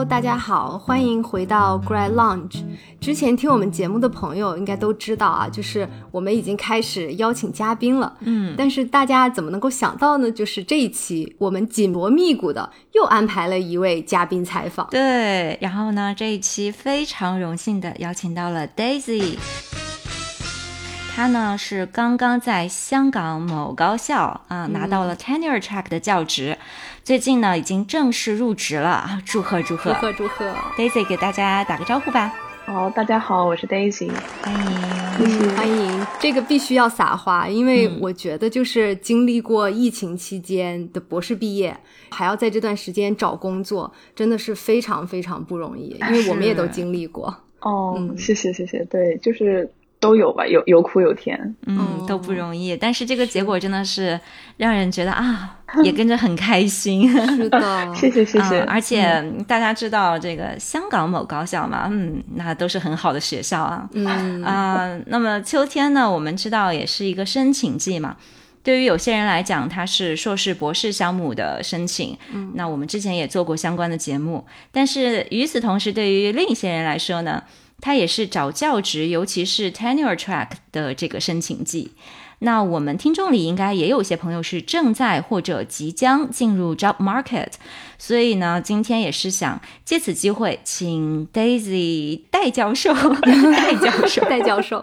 Hello，大家好，欢迎回到 Grad Lounge。之前听我们节目的朋友应该都知道啊，就是我们已经开始邀请嘉宾了。嗯，但是大家怎么能够想到呢？就是这一期我们紧锣密鼓的又安排了一位嘉宾采访。对，然后呢，这一期非常荣幸的邀请到了 Daisy。他呢是刚刚在香港某高校啊拿到了 tenure track 的教职，最近呢已经正式入职了，祝贺祝贺祝贺祝贺！Daisy 给大家打个招呼吧。好，大家好，我是 Daisy，欢迎，嗯，欢迎。这个必须要撒花，因为我觉得就是经历过疫情期间的博士毕业，还要在这段时间找工作，真的是非常非常不容易，因为我们也都经历过。哦，谢谢谢谢，对，就是。都有吧，有有苦有甜，嗯，都不容易。但是这个结果真的是让人觉得啊，也跟着很开心。是的，谢 谢谢谢。而且大家知道这个香港某高校嘛，嗯，那都是很好的学校啊。嗯啊，那么秋天呢，我们知道也是一个申请季嘛。对于有些人来讲，它是硕士、博士项目的申请。嗯，那我们之前也做过相关的节目。但是与此同时，对于另一些人来说呢？它也是找教职，尤其是 tenure track 的这个申请季。那我们听众里应该也有些朋友是正在或者即将进入 job market，所以呢，今天也是想借此机会，请 Daisy 戴教授、戴教授、戴教授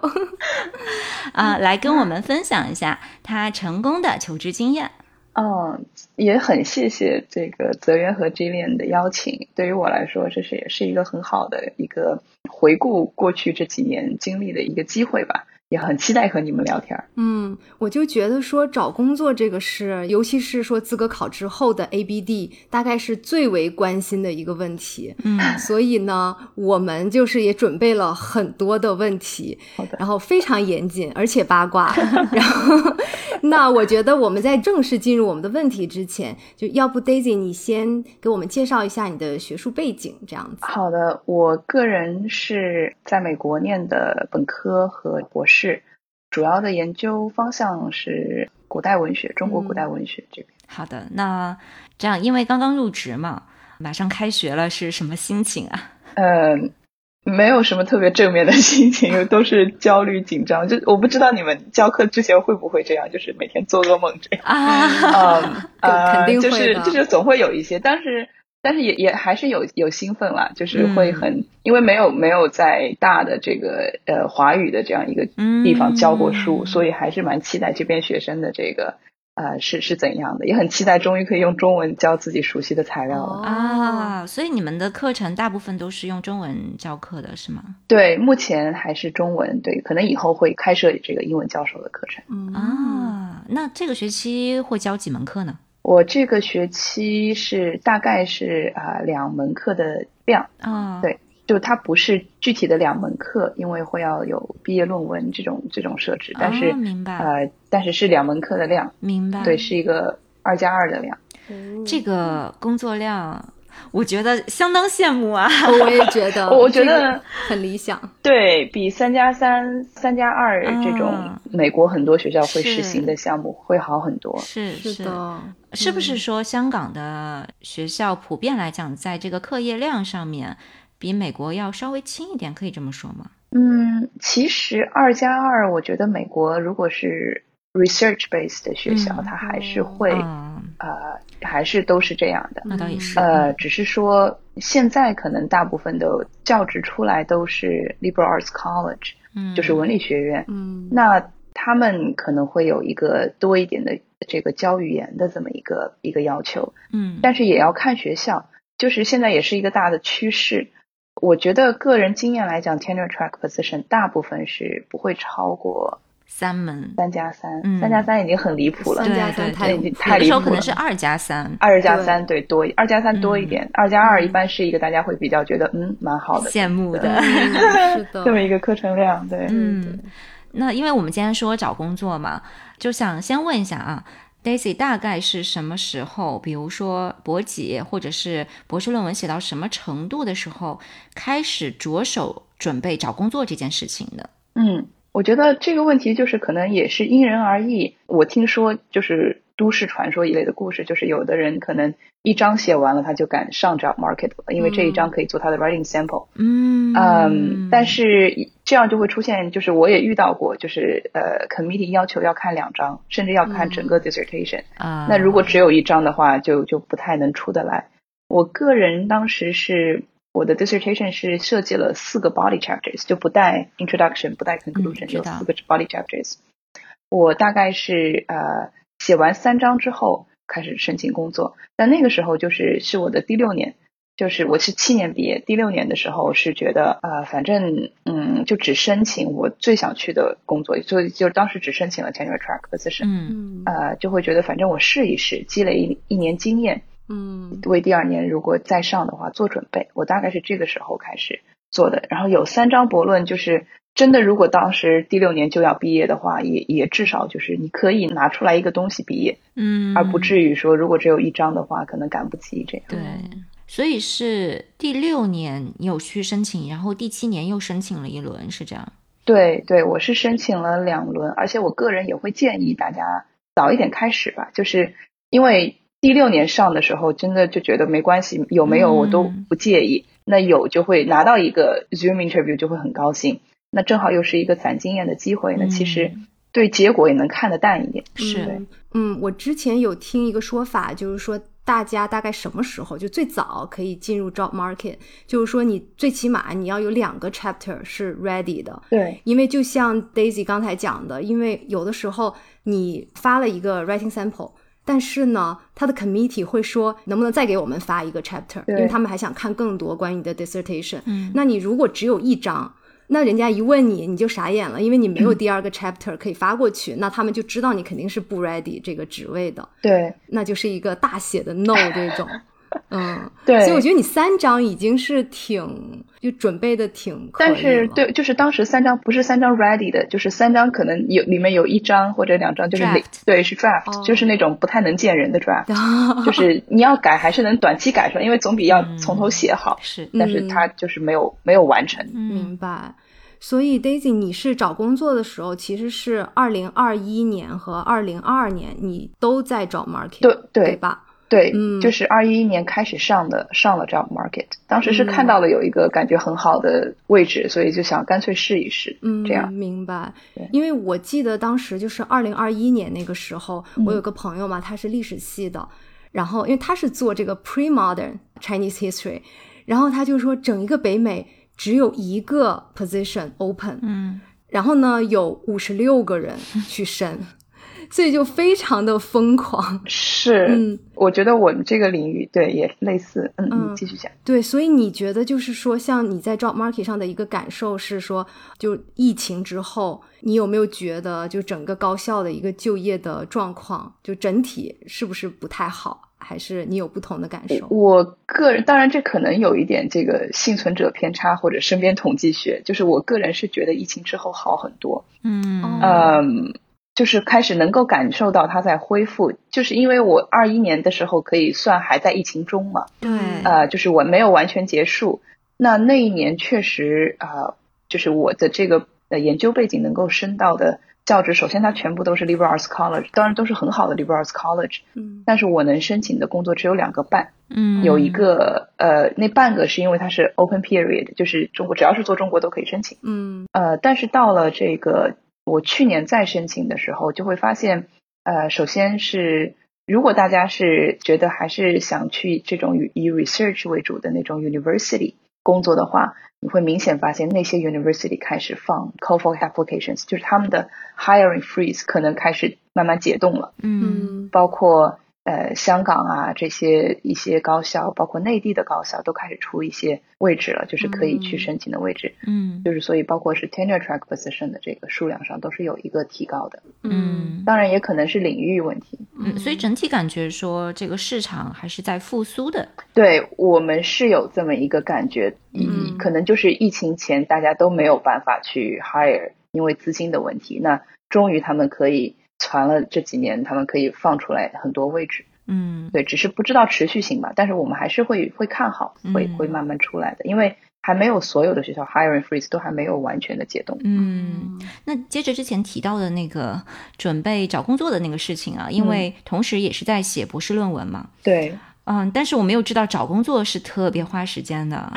啊，来跟我们分享一下他成功的求职经验。嗯，也很谢谢这个泽源和 Jillian 的邀请。对于我来说，这是也是一个很好的一个回顾过去这几年经历的一个机会吧。也很期待和你们聊天。嗯，我就觉得说找工作这个事，尤其是说资格考之后的 ABD，大概是最为关心的一个问题。嗯，所以呢，我们就是也准备了很多的问题，然后非常严谨，而且八卦。然后，那我觉得我们在正式进入我们的问题之前，就要不 Daisy 你先给我们介绍一下你的学术背景，这样子。好的，我个人是在美国念的本科和博士。是，主要的研究方向是古代文学，中国古代文学这边。好的，那这样，因为刚刚入职嘛，马上开学了，是什么心情啊？嗯，没有什么特别正面的心情，都是焦虑紧张。就我不知道你们教课之前会不会这样，就是每天做噩梦这样啊？嗯，肯定会就是就是总会有一些，但是。但是也也还是有有兴奋啦，就是会很，因为没有没有在大的这个呃华语的这样一个地方教过书，所以还是蛮期待这边学生的这个呃是是怎样的，也很期待终于可以用中文教自己熟悉的材料了啊。所以你们的课程大部分都是用中文教课的是吗？对，目前还是中文，对，可能以后会开设这个英文教授的课程。嗯啊，那这个学期会教几门课呢？我这个学期是大概是啊两门课的量啊，对，就它不是具体的两门课，因为会要有毕业论文这种这种设置，但是明白呃，但是是两门课的量，明白，对，是一个二加二的量，这个工作量。我觉得相当羡慕啊！我也觉得，我觉得很理想，对比三加三、三加二这种美国很多学校会实行的项目会好很多。是是的，是不是说香港的学校普遍来讲，在这个课业量上面比美国要稍微轻一点？可以这么说吗？嗯，其实二加二，我觉得美国如果是 research based 的学校，它还是会。呃，还是都是这样的，那倒也是。呃，只是说现在可能大部分的教职出来都是 liberal arts college，嗯，就是文理学院，嗯，那他们可能会有一个多一点的这个教语言的这么一个一个要求，嗯，但是也要看学校，就是现在也是一个大的趋势。我觉得个人经验来讲，tenure track position 大部分是不会超过。三门三加三，三加三已经很离谱了。三加三太已经太离谱了。有时候可能是二加三，二加三对多，二加三多一点。二加二一般是一个大家会比较觉得嗯蛮好的，羡慕的，是的，这么一个课程量。对，嗯。那因为我们今天说找工作嘛，就想先问一下啊，Daisy 大概是什么时候，比如说博几或者是博士论文写到什么程度的时候，开始着手准备找工作这件事情的？嗯。我觉得这个问题就是可能也是因人而异。我听说就是都市传说一类的故事，就是有的人可能一章写完了，他就敢上 job market 了，因为这一章可以做他的 writing sample。嗯嗯，但是这样就会出现，就是我也遇到过，就是呃，committee 要求要看两章，甚至要看整个 dissertation。啊，那如果只有一章的话，就就不太能出得来。我个人当时是我的 dissertation 是设计了四个 body chapters，就不带 introduction，不带 conclusion，有四个 body chapters。我大概是呃写完三章之后开始申请工作，但那个时候就是是我的第六年，就是我是七年毕业，第六年的时候是觉得呃反正嗯就只申请我最想去的工作，所以就当时只申请了 tenure track position，嗯。呃就会觉得反正我试一试，积累一一年经验，嗯，为第二年如果再上的话做准备。我大概是这个时候开始做的，然后有三章博论就是。真的，如果当时第六年就要毕业的话，也也至少就是你可以拿出来一个东西毕业，嗯，而不至于说如果只有一张的话，可能赶不及这样。对，所以是第六年你有去申请，然后第七年又申请了一轮，是这样？对对，我是申请了两轮，而且我个人也会建议大家早一点开始吧，就是因为第六年上的时候，真的就觉得没关系，有没有我都不介意，那有就会拿到一个 Zoom interview 就会很高兴。那正好又是一个攒经验的机会，那其实对结果也能看得淡一点。是，嗯，我之前有听一个说法，就是说大家大概什么时候就最早可以进入 job market，就是说你最起码你要有两个 chapter 是 ready 的。对，因为就像 Daisy 刚才讲的，因为有的时候你发了一个 writing sample，但是呢，他的 committee 会说能不能再给我们发一个 chapter，因为他们还想看更多关于你的 dissertation。嗯，那你如果只有一张。那人家一问你，你就傻眼了，因为你没有第二个 chapter 可以发过去，那他们就知道你肯定是不 ready 这个职位的。对，那就是一个大写的 no 这种。嗯，对。所以我觉得你三张已经是挺就准备的挺。但是对，就是当时三张不是三张 ready 的，就是三张可能有里面有一张或者两张就是对是 draft，就是那种不太能见人的 draft，就是你要改还是能短期改出来，因为总比要从头写好。是，但是它就是没有没有完成。明白。所以，Daisy，你是找工作的时候，其实是二零二一年和二零二二年，你都在找 market，对对吧？对，嗯，就是二一年开始上的，上了 job market，当时是看到了有一个感觉很好的位置，所以就想干脆试一试，嗯，这样。明白。因为我记得当时就是二零二一年那个时候，我有个朋友嘛，他是历史系的，然后因为他是做这个 pre modern Chinese history，然后他就说整一个北美。只有一个 position open，嗯，然后呢，有五十六个人去申，所以就非常的疯狂。是，嗯，我觉得我们这个领域对也类似。嗯嗯，继续讲。对，所以你觉得就是说，像你在 job market 上的一个感受是说，就疫情之后，你有没有觉得就整个高校的一个就业的状况，就整体是不是不太好？还是你有不同的感受？我个人当然这可能有一点这个幸存者偏差或者身边统计学，就是我个人是觉得疫情之后好很多。嗯嗯，就是开始能够感受到它在恢复，就是因为我二一年的时候可以算还在疫情中嘛。对。呃，就是我没有完全结束，那那一年确实啊，就是我的这个呃研究背景能够升到的。教职首先它全部都是 liberal arts college，当然都是很好的 liberal arts college，嗯，但是我能申请的工作只有两个半，嗯，有一个呃那半个是因为它是 open period，就是中国只要是做中国都可以申请，嗯，呃，但是到了这个我去年再申请的时候，就会发现，呃，首先是如果大家是觉得还是想去这种以以 research 为主的那种 university 工作的话。你会明显发现那些 university 开始放 call for applications，就是他们的 hiring freeze 可能开始慢慢解冻了。嗯，包括。呃，香港啊，这些一些高校，包括内地的高校，都开始出一些位置了，就是可以去申请的位置。嗯，就是所以，包括是 tenure track position 的这个数量上，都是有一个提高的。嗯，当然也可能是领域问题。嗯，所以整体感觉说，这个市场还是在复苏的。对我们是有这么一个感觉，嗯，可能就是疫情前大家都没有办法去 hire，因为资金的问题。那终于他们可以。传了这几年，他们可以放出来很多位置，嗯，对，只是不知道持续性吧。但是我们还是会会看好，会会慢慢出来的，因为还没有所有的学校 hiring freeze 都还没有完全的解冻。嗯，那接着之前提到的那个准备找工作的那个事情啊，因为同时也是在写博士论文嘛。对。嗯，但是我没有知道找工作是特别花时间的，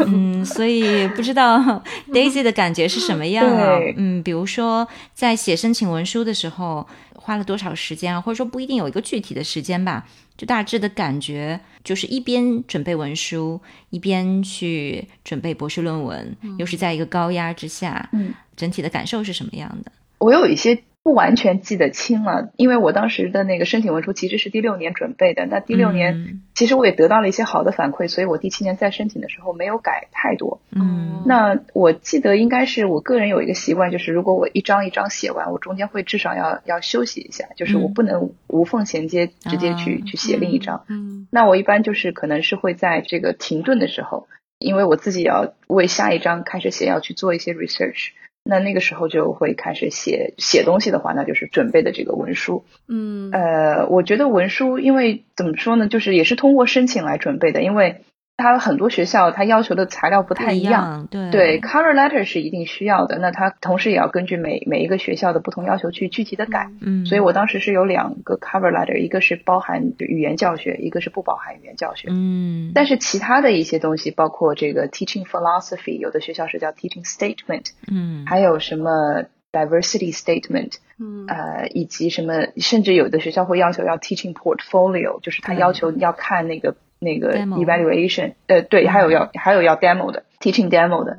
嗯，所以不知道 Daisy 的感觉是什么样啊？嗯，比如说在写申请文书的时候花了多少时间啊？或者说不一定有一个具体的时间吧，就大致的感觉就是一边准备文书，一边去准备博士论文，又是在一个高压之下，嗯，整体的感受是什么样的？我有一些。不完全记得清了，因为我当时的那个申请文书其实是第六年准备的。那第六年其实我也得到了一些好的反馈，所以我第七年再申请的时候没有改太多。嗯，那我记得应该是我个人有一个习惯，就是如果我一张一张写完，我中间会至少要要休息一下，就是我不能无缝衔接直接去去写另一张。嗯，那我一般就是可能是会在这个停顿的时候，因为我自己要为下一章开始写要去做一些 research。那那个时候就会开始写写东西的话，那就是准备的这个文书。嗯，呃，我觉得文书，因为怎么说呢，就是也是通过申请来准备的，因为。它很多学校它要求的材料不太一样，对对，cover letter 是一定需要的。那它同时也要根据每每一个学校的不同要求去具体的改。嗯，所以我当时是有两个 cover letter，一个是包含语言教学，一个是不包含语言教学。嗯，但是其他的一些东西，包括这个 teaching philosophy，有的学校是叫 teaching statement，嗯，还有什么 diversity statement，嗯，呃，以及什么，甚至有的学校会要求要 teaching portfolio，就是他要求要看那个。那个 evaluation，呃，对，还有要还有要 demo 的 teaching demo 的，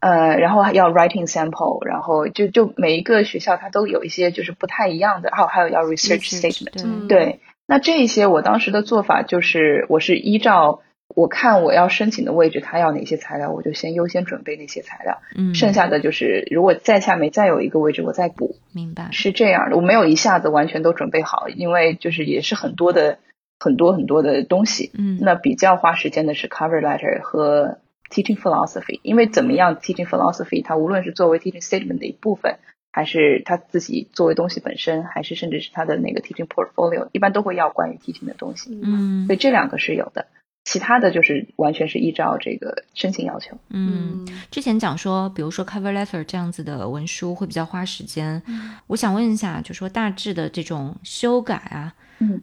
呃，然后要 writing sample，然后就就每一个学校它都有一些就是不太一样的，还有还有要 research statement，对，那这一些我当时的做法就是我是依照我看我要申请的位置，他要哪些材料，我就先优先准备那些材料，嗯，剩下的就是如果在下面再有一个位置，我再补，明白，是这样的，我没有一下子完全都准备好，因为就是也是很多的。很多很多的东西，嗯，那比较花时间的是 cover letter 和 teaching philosophy，因为怎么样 teaching philosophy，它无论是作为 teaching statement 的一部分，还是它自己作为东西本身，还是甚至是它的那个 teaching portfolio，一般都会要关于 teaching 的东西，嗯，所以这两个是有的，其他的就是完全是依照这个申请要求。嗯，之前讲说，比如说 cover letter 这样子的文书会比较花时间，我想问一下，就说大致的这种修改啊。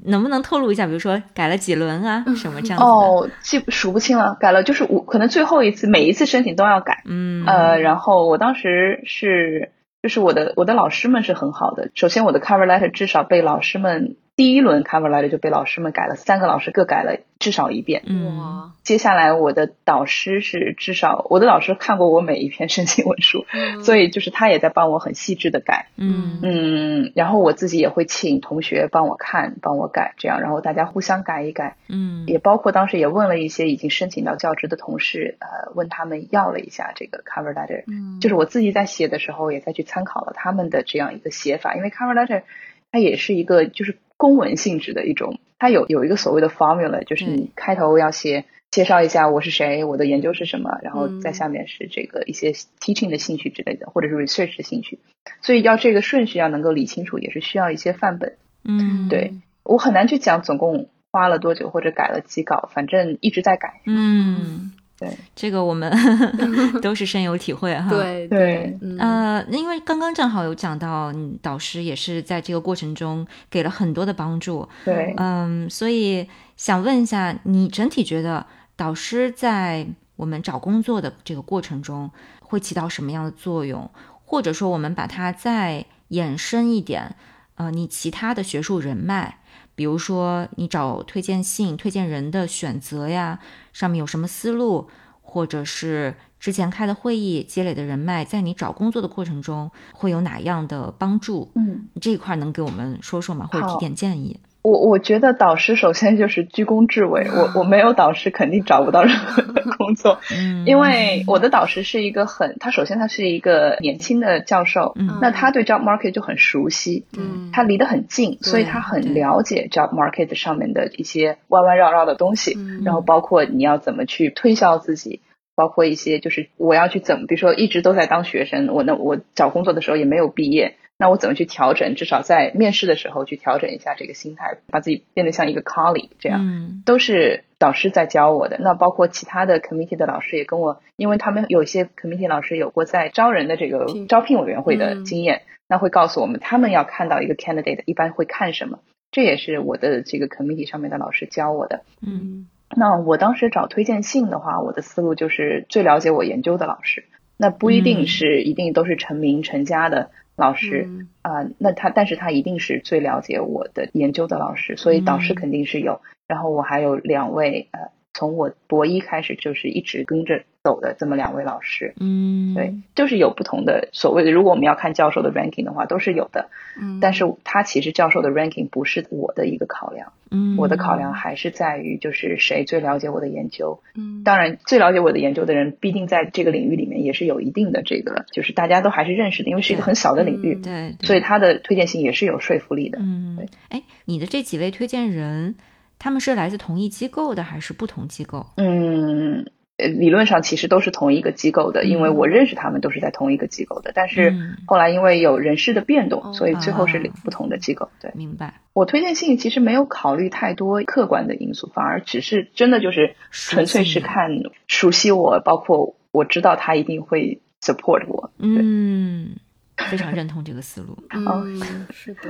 能不能透露一下，比如说改了几轮啊，什么这样子？哦，记数不清了，改了就是我，可能最后一次每一次申请都要改。嗯，呃，然后我当时是，就是我的我的老师们是很好的，首先我的 cover letter 至少被老师们。第一轮 cover letter 就被老师们改了，三个老师各改了至少一遍。哇！接下来我的导师是至少我的老师看过我每一篇申请文书，所以就是他也在帮我很细致的改。嗯嗯，然后我自己也会请同学帮我看，帮我改，这样然后大家互相改一改。嗯，也包括当时也问了一些已经申请到教职的同事，呃，问他们要了一下这个 cover letter。嗯，就是我自己在写的时候也再去参考了他们的这样一个写法，因为 cover letter 它也是一个就是。公文性质的一种，它有有一个所谓的 formula，就是你开头要写介绍一下我是谁，我的研究是什么，然后在下面是这个一些 teaching 的兴趣之类的，或者是 research 的兴趣，所以要这个顺序要能够理清楚，也是需要一些范本。嗯，对我很难去讲总共花了多久或者改了几稿，反正一直在改。嗯。对，这个我们 都是深有体会哈。对对，呃，因为刚刚正好有讲到，导师也是在这个过程中给了很多的帮助。对，嗯，所以想问一下，你整体觉得导师在我们找工作的这个过程中会起到什么样的作用？或者说，我们把它再延伸一点，呃，你其他的学术人脉。比如说，你找推荐信、推荐人的选择呀，上面有什么思路，或者是之前开的会议积累的人脉，在你找工作的过程中会有哪样的帮助？嗯，这一块能给我们说说吗？或者提点建议？我我觉得导师首先就是居功至伟，我我没有导师肯定找不到任何的 工作，因为我的导师是一个很，他首先他是一个年轻的教授，那他对 job market 就很熟悉，嗯他离得很近，所以他很了解 job market 上面的一些弯弯绕绕的东西，然后包括你要怎么去推销自己，包括一些就是我要去怎么，比如说一直都在当学生，我那我找工作的时候也没有毕业。那我怎么去调整？至少在面试的时候去调整一下这个心态，把自己变得像一个 colleague 这样，都是导师在教我的。那包括其他的 committee 的老师也跟我，因为他们有些 committee 老师有过在招人的这个招聘委员会的经验，那会告诉我们他们要看到一个 candidate 一般会看什么。这也是我的这个 committee 上面的老师教我的。嗯，那我当时找推荐信的话，我的思路就是最了解我研究的老师。那不一定是一定都是成名成家的老师啊，那他但是他一定是最了解我的研究的老师，所以导师肯定是有。然后我还有两位呃。从我博一开始就是一直跟着走的这么两位老师，嗯，对，就是有不同的所谓的，如果我们要看教授的 ranking 的话，都是有的，嗯，但是他其实教授的 ranking 不是我的一个考量，嗯，我的考量还是在于就是谁最了解我的研究，嗯，当然最了解我的研究的人必定在这个领域里面也是有一定的这个，就是大家都还是认识的，因为是一个很小的领域，对，所以他的推荐信也是有说服力的，嗯，对，哎，你的这几位推荐人。他们是来自同一机构的还是不同机构？嗯，理论上其实都是同一个机构的，因为我认识他们都是在同一个机构的。但是后来因为有人事的变动，所以最后是不同的机构。对，明白。我推荐信其实没有考虑太多客观的因素，反而只是真的就是纯粹是看熟悉我，包括我知道他一定会 support 我。嗯，非常认同这个思路。嗯，是的。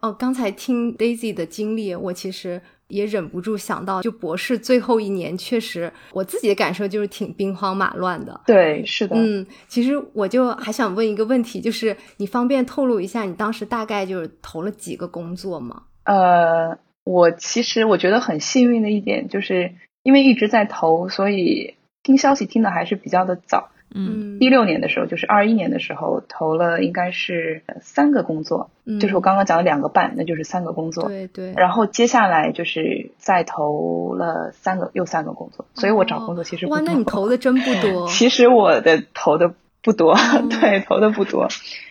哦，刚才听 Daisy 的经历，我其实也忍不住想到，就博士最后一年，确实我自己的感受就是挺兵荒马乱的。对，是的。嗯，其实我就还想问一个问题，就是你方便透露一下，你当时大概就是投了几个工作吗？呃，我其实我觉得很幸运的一点，就是因为一直在投，所以听消息听的还是比较的早。嗯，一六年的时候，就是二一年的时候投了，应该是三个工作，就是我刚刚讲的两个半，那就是三个工作。对对。然后接下来就是再投了三个，又三个工作，所以我找工作其实哇，那你投的真不多。其实我的投的不多，对，投的不多。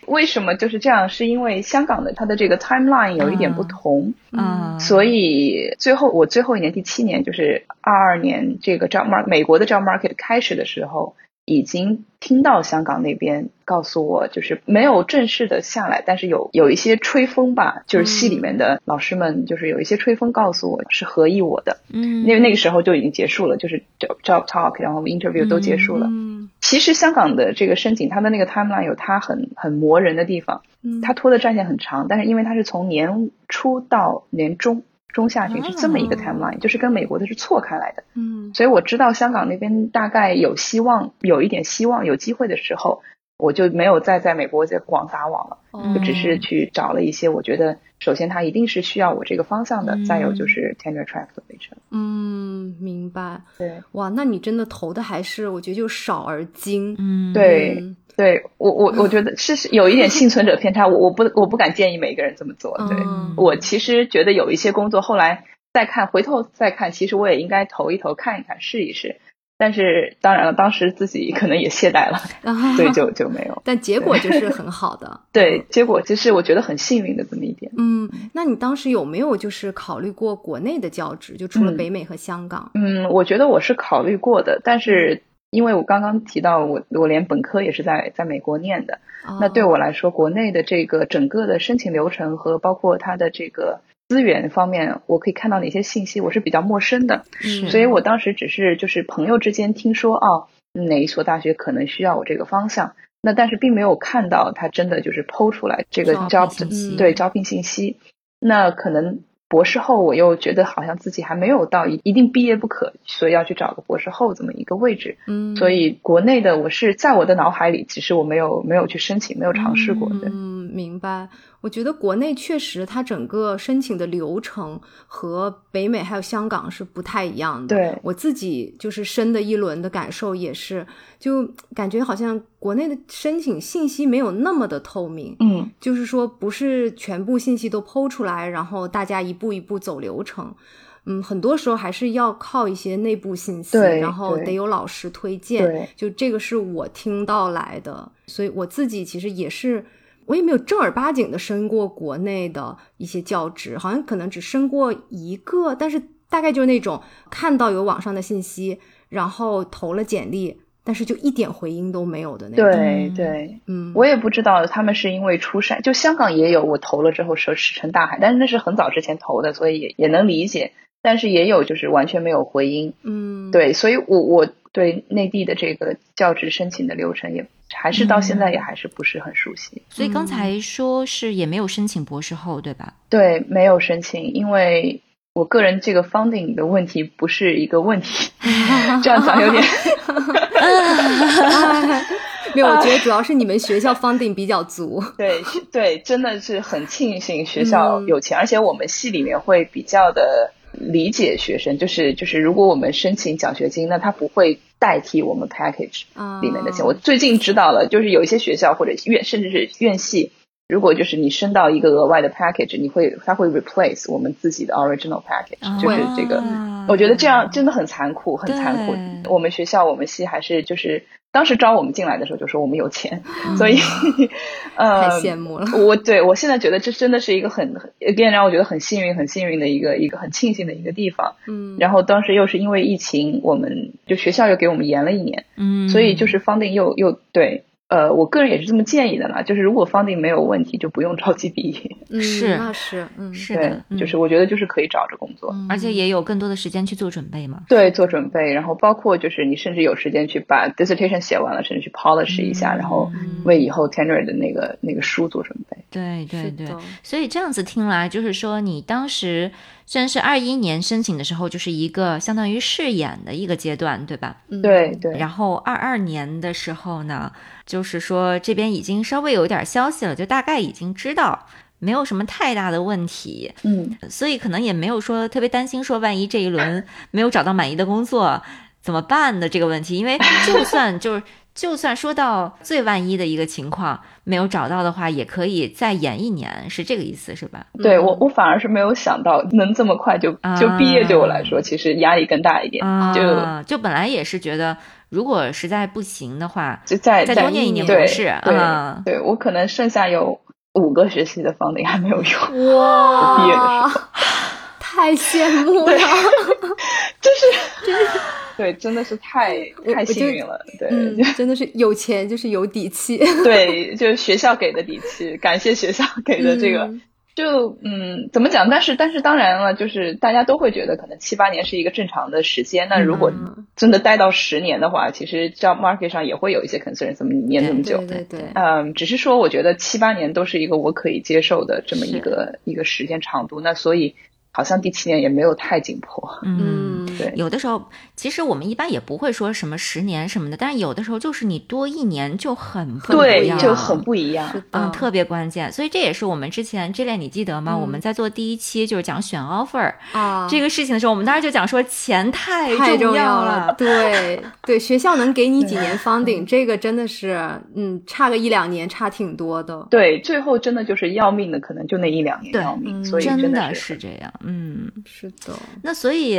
为什么就是这样？是因为香港的它的这个 timeline 有一点不同，嗯，所以最后我最后一年第七年就是二二年这个 job market 美国的 job market 开始的时候。已经听到香港那边告诉我，就是没有正式的下来，但是有有一些吹风吧，就是系里面的老师们，就是有一些吹风告诉我是合意我的，嗯，因为那个时候就已经结束了，就是 job talk，然后 interview 都结束了。嗯，其实香港的这个申请，它的那个 timeline 有他很很磨人的地方，嗯，它拖的战线很长，但是因为他是从年初到年中。中下旬是这么一个 timeline，就是跟美国的是错开来的。嗯，所以我知道香港那边大概有希望，有一点希望，有机会的时候，我就没有再在美国再广撒网了，就只是去找了一些我觉得，首先它一定是需要我这个方向的，再有就是 tenure track 的位置。嗯，明白。对，哇，那你真的投的还是我觉得就少而精。嗯，对。对我我我觉得是有一点幸存者偏差，我我不我不敢建议每个人这么做。对我其实觉得有一些工作后来再看回头再看，其实我也应该投一投看一看试一试。但是当然了，当时自己可能也懈怠了，所以就就没有。但结果就是很好的。对，结果就是我觉得很幸运的这么一点。嗯，那你当时有没有就是考虑过国内的教职？就除了北美和香港？嗯，我觉得我是考虑过的，但是。因为我刚刚提到我我连本科也是在在美国念的，那对我来说，国内的这个整个的申请流程和包括它的这个资源方面，我可以看到哪些信息，我是比较陌生的，所以我当时只是就是朋友之间听说哦，哪一所大学可能需要我这个方向，那但是并没有看到他真的就是剖出来这个 job 对招聘信息，那可能。博士后，我又觉得好像自己还没有到一一定毕业不可，所以要去找个博士后这么一个位置。嗯，所以国内的我是在我的脑海里，其实我没有没有去申请，没有尝试过。嗯，明白。我觉得国内确实，它整个申请的流程和北美还有香港是不太一样的。对我自己就是申的一轮的感受也是，就感觉好像国内的申请信息没有那么的透明。嗯，就是说不是全部信息都剖出来，然后大家一步一步走流程。嗯，很多时候还是要靠一些内部信息，然后得有老师推荐。就这个是我听到来的，所以我自己其实也是。我也没有正儿八经的申过国内的一些教职，好像可能只申过一个，但是大概就是那种看到有网上的信息，然后投了简历，但是就一点回音都没有的那种。对对，嗯，我也不知道他们是因为初筛，就香港也有我投了之后石石沉大海，但是那是很早之前投的，所以也也能理解。但是也有就是完全没有回音。嗯，对，所以我我对内地的这个教职申请的流程也还是到现在也还是不是很熟悉。所以刚才说是也没有申请博士后，对吧？对，没有申请，因为我个人这个 funding 的问题不是一个问题，这样讲有点。没有，我觉得主要是你们学校 funding 比较足。对对，真的是很庆幸学校有钱，而且我们系里面会比较的理解学生，就是就是如果我们申请奖学金，那他不会代替我们 package 里面的钱。我最近知道了，就是有一些学校或者院甚至是院系，如果就是你升到一个额外的 package，你会它会 replace 我们自己的 original package，就是这个，我觉得这样真的很残酷，很残酷。我们学校我们系还是就是。当时招我们进来的时候就说我们有钱，所以，呃，太羡慕了。我对我现在觉得这真的是一个很，便让我觉得很幸运、很幸运的一个一个很庆幸的一个地方。嗯，然后当时又是因为疫情，我们就学校又给我们延了一年，嗯，所以就是方定又又对。呃，我个人也是这么建议的啦，就是如果 funding 没有问题，就不用着急毕业。嗯，是，那是，嗯，是的，就是我觉得就是可以找着工作，而且也有更多的时间去做准备嘛。对，做准备，然后包括就是你甚至有时间去把 dissertation 写完了，甚至去 polish 一下，然后为以后 tenure 的那个那个书做准备。对对对，所以这样子听来，就是说你当时。虽然是二一年申请的时候，就是一个相当于试演的一个阶段，对吧？对对。然后二二年的时候呢，就是说这边已经稍微有点消息了，就大概已经知道没有什么太大的问题。嗯。所以可能也没有说特别担心说万一这一轮没有找到满意的工作怎么办的这个问题，因为就算就是。就算说到最万一的一个情况没有找到的话，也可以再延一年，是这个意思，是吧？对我，我反而是没有想到能这么快就就毕业，对我来说其实压力更大一点。就就本来也是觉得，如果实在不行的话，就再再多念一年博士。对，对我可能剩下有五个学期的房龄还没有用。哇，毕业的时候 太羡慕了，就是。对，真的是太太幸运了。对，真的是有钱就是有底气。对，就是学校给的底气，感谢学校给的这个。就嗯，怎么讲？但是但是当然了，就是大家都会觉得可能七八年是一个正常的时间。那如果真的待到十年的话，其实 job market 上也会有一些 concern，怎么你念这么久？对对对。嗯，只是说我觉得七八年都是一个我可以接受的这么一个一个时间长度。那所以。好像第七年也没有太紧迫，嗯，对，有的时候其实我们一般也不会说什么十年什么的，但是有的时候就是你多一年就很不一样，对就很不一样，嗯，特别关键。所以这也是我们之前这恋你记得吗？我们在做第一期就是讲选 offer 啊这个事情的时候，我们当时就讲说钱太重要了，对 对，学校能给你几年 funding，这个真的是，嗯，差个一两年差挺多的。对，最后真的就是要命的，可能就那一两年要命，所以真的是这样。嗯，是的。那所以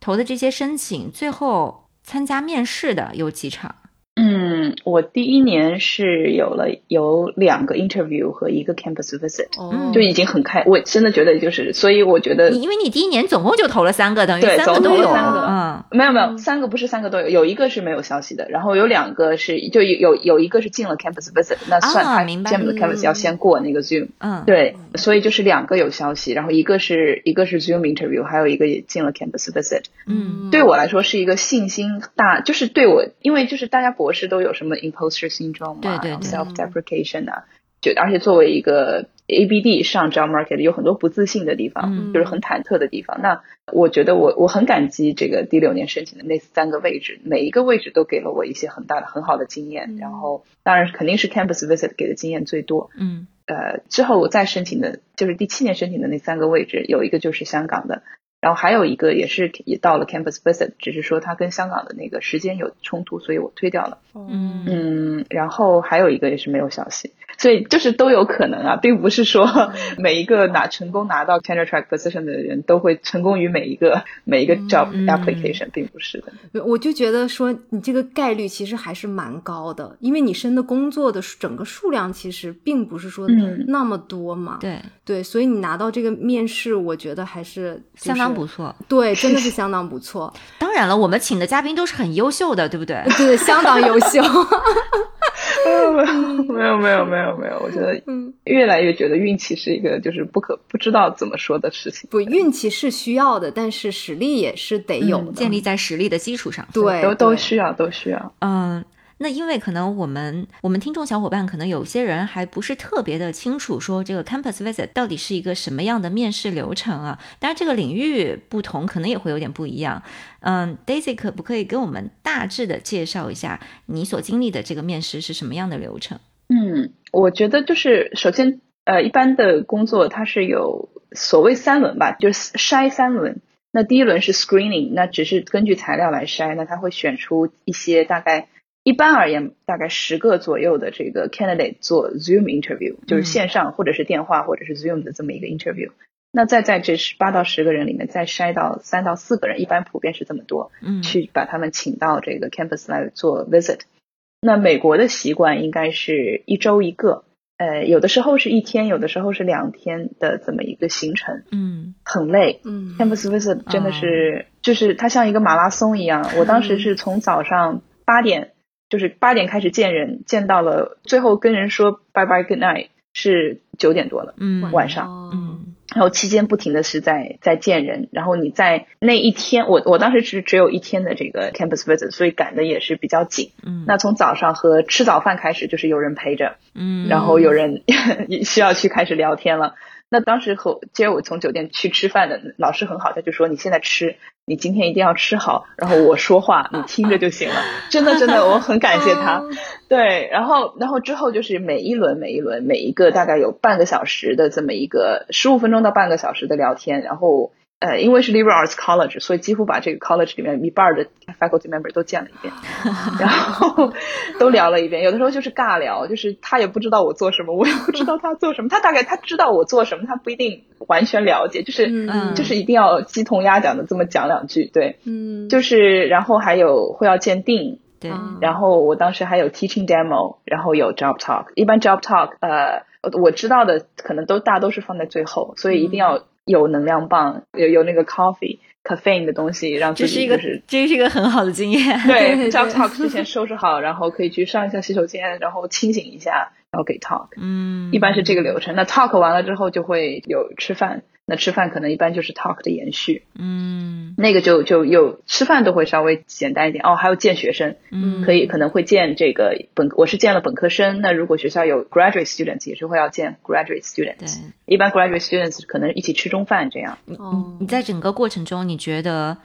投的这些申请，最后参加面试的有几场？嗯，我第一年是有了有两个 interview 和一个 campus visit，就已经很开。我真的觉得就是，所以我觉得，因为你第一年总共就投了三个，等于三个都有。嗯，没有没有，三个不是三个都有，有一个是没有消息的，然后有两个是就有有一个是进了 campus visit，那算他 campus 要先过那个 zoom。嗯，对，所以就是两个有消息，然后一个是一个是 zoom interview，还有一个也进了 campus visit。嗯，对我来说是一个信心大，就是对我，因为就是大家博。博士都有什么 imposter syndrome 嘛，self deprecation 啊，就而且作为一个 ABD 上 job market 有很多不自信的地方，就是很忐忑的地方。那我觉得我我很感激这个第六年申请的那三个位置，每一个位置都给了我一些很大的很好的经验。然后当然肯定是 campus visit 给的经验最多。嗯，呃，之后我再申请的就是第七年申请的那三个位置，有一个就是香港的。然后还有一个也是也到了 campus visit，只是说它跟香港的那个时间有冲突，所以我推掉了。嗯嗯，然后还有一个也是没有消息。所以就是都有可能啊，并不是说 每一个拿成功拿到 tenure track position 的人都会成功于每一个每一个 job application，并不是的。我就觉得说你这个概率其实还是蛮高的，因为你申的工作的整个数量其实并不是说那么多嘛。对对，所以你拿到这个面试，我觉得还是相当不错。对，真的是相当不错。当然了，我们请的嘉宾都是很优秀的，对不对？对，相当优秀。没有没有没有没有，我觉得越来越觉得运气是一个就是不可不知道怎么说的事情。不，运气是需要的，但是实力也是得有，建立在实力的基础上。对，都都需要，都需要。嗯。那因为可能我们我们听众小伙伴可能有些人还不是特别的清楚，说这个 campus visit 到底是一个什么样的面试流程啊？当然这个领域不同，可能也会有点不一样。嗯，Daisy 可不可以给我们大致的介绍一下你所经历的这个面试是什么样的流程？嗯，我觉得就是首先呃，一般的工作它是有所谓三轮吧，就是筛三轮。那第一轮是 screening，那只是根据材料来筛，那他会选出一些大概。一般而言，大概十个左右的这个 candidate 做 Zoom interview，就是线上或者是电话或者是 Zoom 的这么一个 interview。那再在这十八到十个人里面再筛到三到四个人，一般普遍是这么多，嗯，去把他们请到这个 campus 来做 visit。那美国的习惯应该是一周一个，呃，有的时候是一天，有的时候是两天的这么一个行程，嗯，很累，嗯，campus visit 真的是就是它像一个马拉松一样。我当时是从早上八点。就是八点开始见人，见到了最后跟人说拜拜 good night 是九点多了，嗯，晚上，嗯，然后期间不停的是在在见人，然后你在那一天，我我当时是只有一天的这个 campus visit，所以赶的也是比较紧，嗯，那从早上和吃早饭开始就是有人陪着，嗯，然后有人 需要去开始聊天了。那当时和接我从酒店去吃饭的老师很好，他就说你现在吃，你今天一定要吃好，然后我说话你听着就行了。真的真的，我很感谢他。对，然后然后之后就是每一轮每一轮每一个大概有半个小时的这么一个十五分钟到半个小时的聊天，然后。呃，因为是 liberal arts college，所以几乎把这个 college 里面一半的 faculty member 都见了一遍，然后都聊了一遍。有的时候就是尬聊，就是他也不知道我做什么，我也不知道他做什么。他大概他知道我做什么，他不一定完全了解，就是就是一定要鸡同鸭讲的这么讲两句。对，嗯，就是然后还有会要鉴定，对，然后我当时还有 teaching demo，然后有 job talk。一般 job talk，呃，我知道的可能都大都是放在最后，所以一定要。有能量棒，有有那个 coffee caffeine 的东西，让自己就是，这是一个很好的经验。对，job talk 之前收拾好，然后可以去上一下洗手间，然后清醒一下，然后给 talk。嗯，一般是这个流程。那 talk 完了之后，就会有吃饭。那吃饭可能一般就是 talk 的延续，嗯，那个就就有吃饭都会稍微简单一点哦，还有见学生，嗯，可以可能会见这个本我是见了本科生，那如果学校有 graduate students 也是会要见 graduate students，一般 graduate students 可能一起吃中饭这样。哦，你在整个过程中你觉得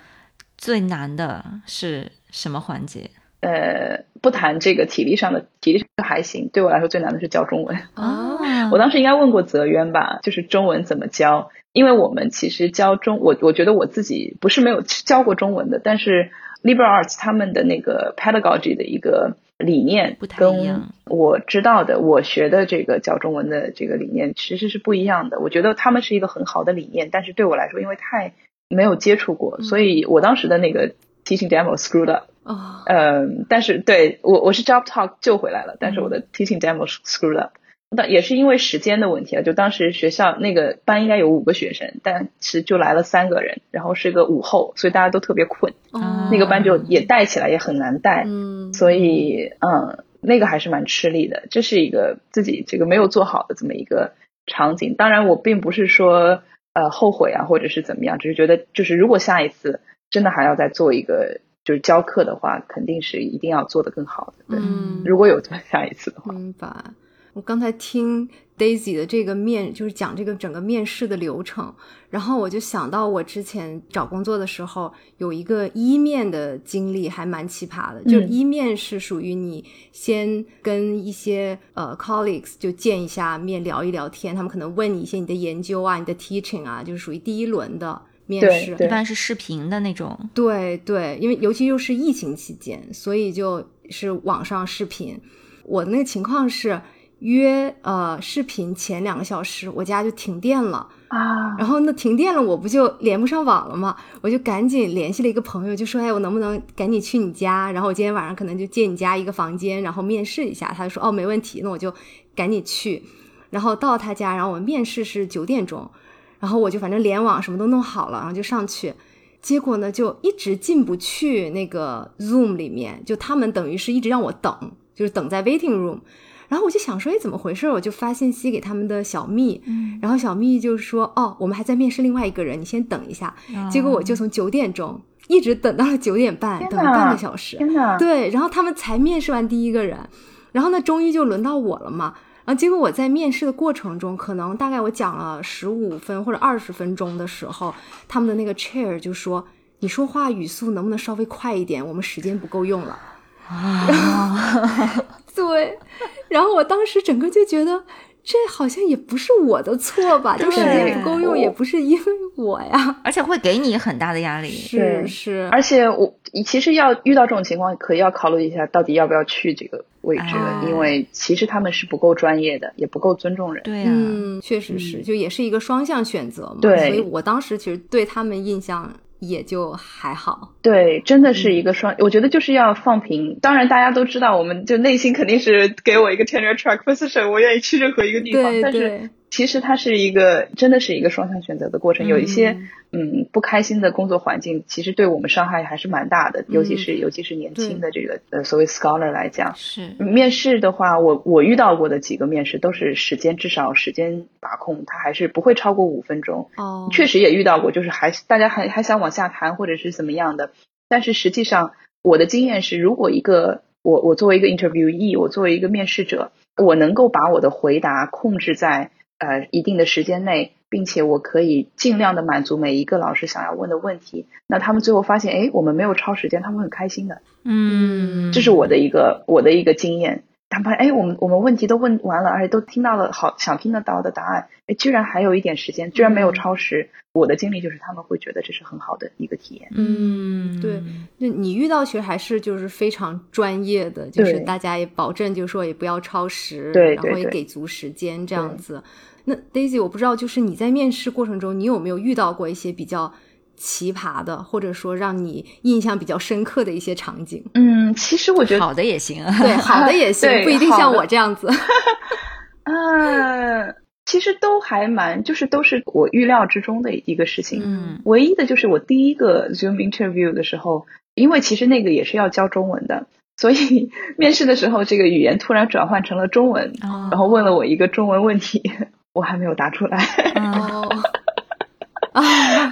最难的是什么环节？呃，不谈这个体力上的，体力上还行，对我来说最难的是教中文。哦，我当时应该问过泽渊吧，就是中文怎么教。因为我们其实教中，我我觉得我自己不是没有教过中文的，但是 liberal arts 他们的那个 pedagogy 的一个理念，跟我知道的我学的这个教中文的这个理念其实是不一样的。我觉得他们是一个很好的理念，但是对我来说，因为太没有接触过，所以我当时的那个 teaching demo screwed up。哦，嗯，但是对我我是 job talk 救回来了，但是我的 teaching demo screwed up。但也是因为时间的问题啊，就当时学校那个班应该有五个学生，但是就来了三个人，然后是个午后，所以大家都特别困，那个班就也带起来也很难带，嗯，所以嗯，那个还是蛮吃力的，这是一个自己这个没有做好的这么一个场景。当然，我并不是说呃后悔啊，或者是怎么样，只是觉得就是如果下一次真的还要再做一个就是教课的话，肯定是一定要做得更好的。嗯，如果有再下一次的话，明白。我刚才听 Daisy 的这个面，就是讲这个整个面试的流程，然后我就想到我之前找工作的时候有一个一面的经历，还蛮奇葩的。就一面是属于你先跟一些呃 colleagues 就见一下面，聊一聊天，他们可能问你一些你的研究啊、你的 teaching 啊，就是属于第一轮的面试，一般是视频的那种。对对，因为尤其又是疫情期间，所以就是网上视频。我的那个情况是。约呃视频前两个小时，我家就停电了啊，然后那停电了，我不就连不上网了吗？我就赶紧联系了一个朋友，就说，哎，我能不能赶紧去你家？然后我今天晚上可能就借你家一个房间，然后面试一下。他就说，哦，没问题，那我就赶紧去。然后到他家，然后我们面试是九点钟，然后我就反正联网什么都弄好了，然后就上去。结果呢，就一直进不去那个 Zoom 里面，就他们等于是一直让我等。就是等在 waiting room。然后我就想说，哎，怎么回事？我就发信息给他们的小蜜，然后小蜜就说，哦，我们还在面试另外一个人，你先等一下。结果我就从九点钟一直等到了九点半，等了半个小时。对，然后他们才面试完第一个人，然后呢，终于就轮到我了嘛。然后结果我在面试的过程中，可能大概我讲了十五分或者二十分钟的时候，他们的那个 chair 就说，你说话语速能不能稍微快一点？我们时间不够用了。啊，对，然后我当时整个就觉得，这好像也不是我的错吧？就时间不够用，也不是因为我呀，而且会给你很大的压力。是是，而且我其实要遇到这种情况，可以要考虑一下，到底要不要去这个位置，因为其实他们是不够专业的，也不够尊重人。对呀，确实是，就也是一个双向选择嘛。对，所以我当时其实对他们印象。也就还好，对，真的是一个双，我觉得就是要放平。当然，大家都知道，我们就内心肯定是给我一个 tenure track position，我愿意去任何一个地方。但是其实它是一个，真的是一个双向选择的过程。有一些嗯不开心的工作环境，其实对我们伤害还是蛮大的，尤其是尤其是年轻的这个呃所谓 scholar 来讲。是面试的话，我我遇到过的几个面试都是时间至少时间把控，它还是不会超过五分钟。哦，确实也遇到过，就是还大家还还想往下谈或者是怎么样的，但是实际上我的经验是，如果一个我我作为一个 interviewee，我作为一个面试者，我能够把我的回答控制在。呃，一定的时间内，并且我可以尽量的满足每一个老师想要问的问题。那他们最后发现，哎，我们没有超时间，他们很开心的。嗯，这是我的一个我的一个经验。他们哎，我们我们问题都问完了，而且都听到了好想听得到的答案，哎，居然还有一点时间，居然没有超时。我的经历就是他们会觉得这是很好的一个体验。嗯，对，那你遇到其实还是就是非常专业的，就是大家也保证就是说也不要超时，对，然后也给足时间这样子。那 Daisy，我不知道就是你在面试过程中，你有没有遇到过一些比较。奇葩的，或者说让你印象比较深刻的一些场景。嗯，其实我觉得好的也行，对，好的也行，不一定像我这样子。嗯，其实都还蛮，就是都是我预料之中的一个事情。嗯，唯一的就是我第一个 Zoom interview 的时候，因为其实那个也是要教中文的，所以面试的时候这个语言突然转换成了中文，然后问了我一个中文问题，我还没有答出来。哦。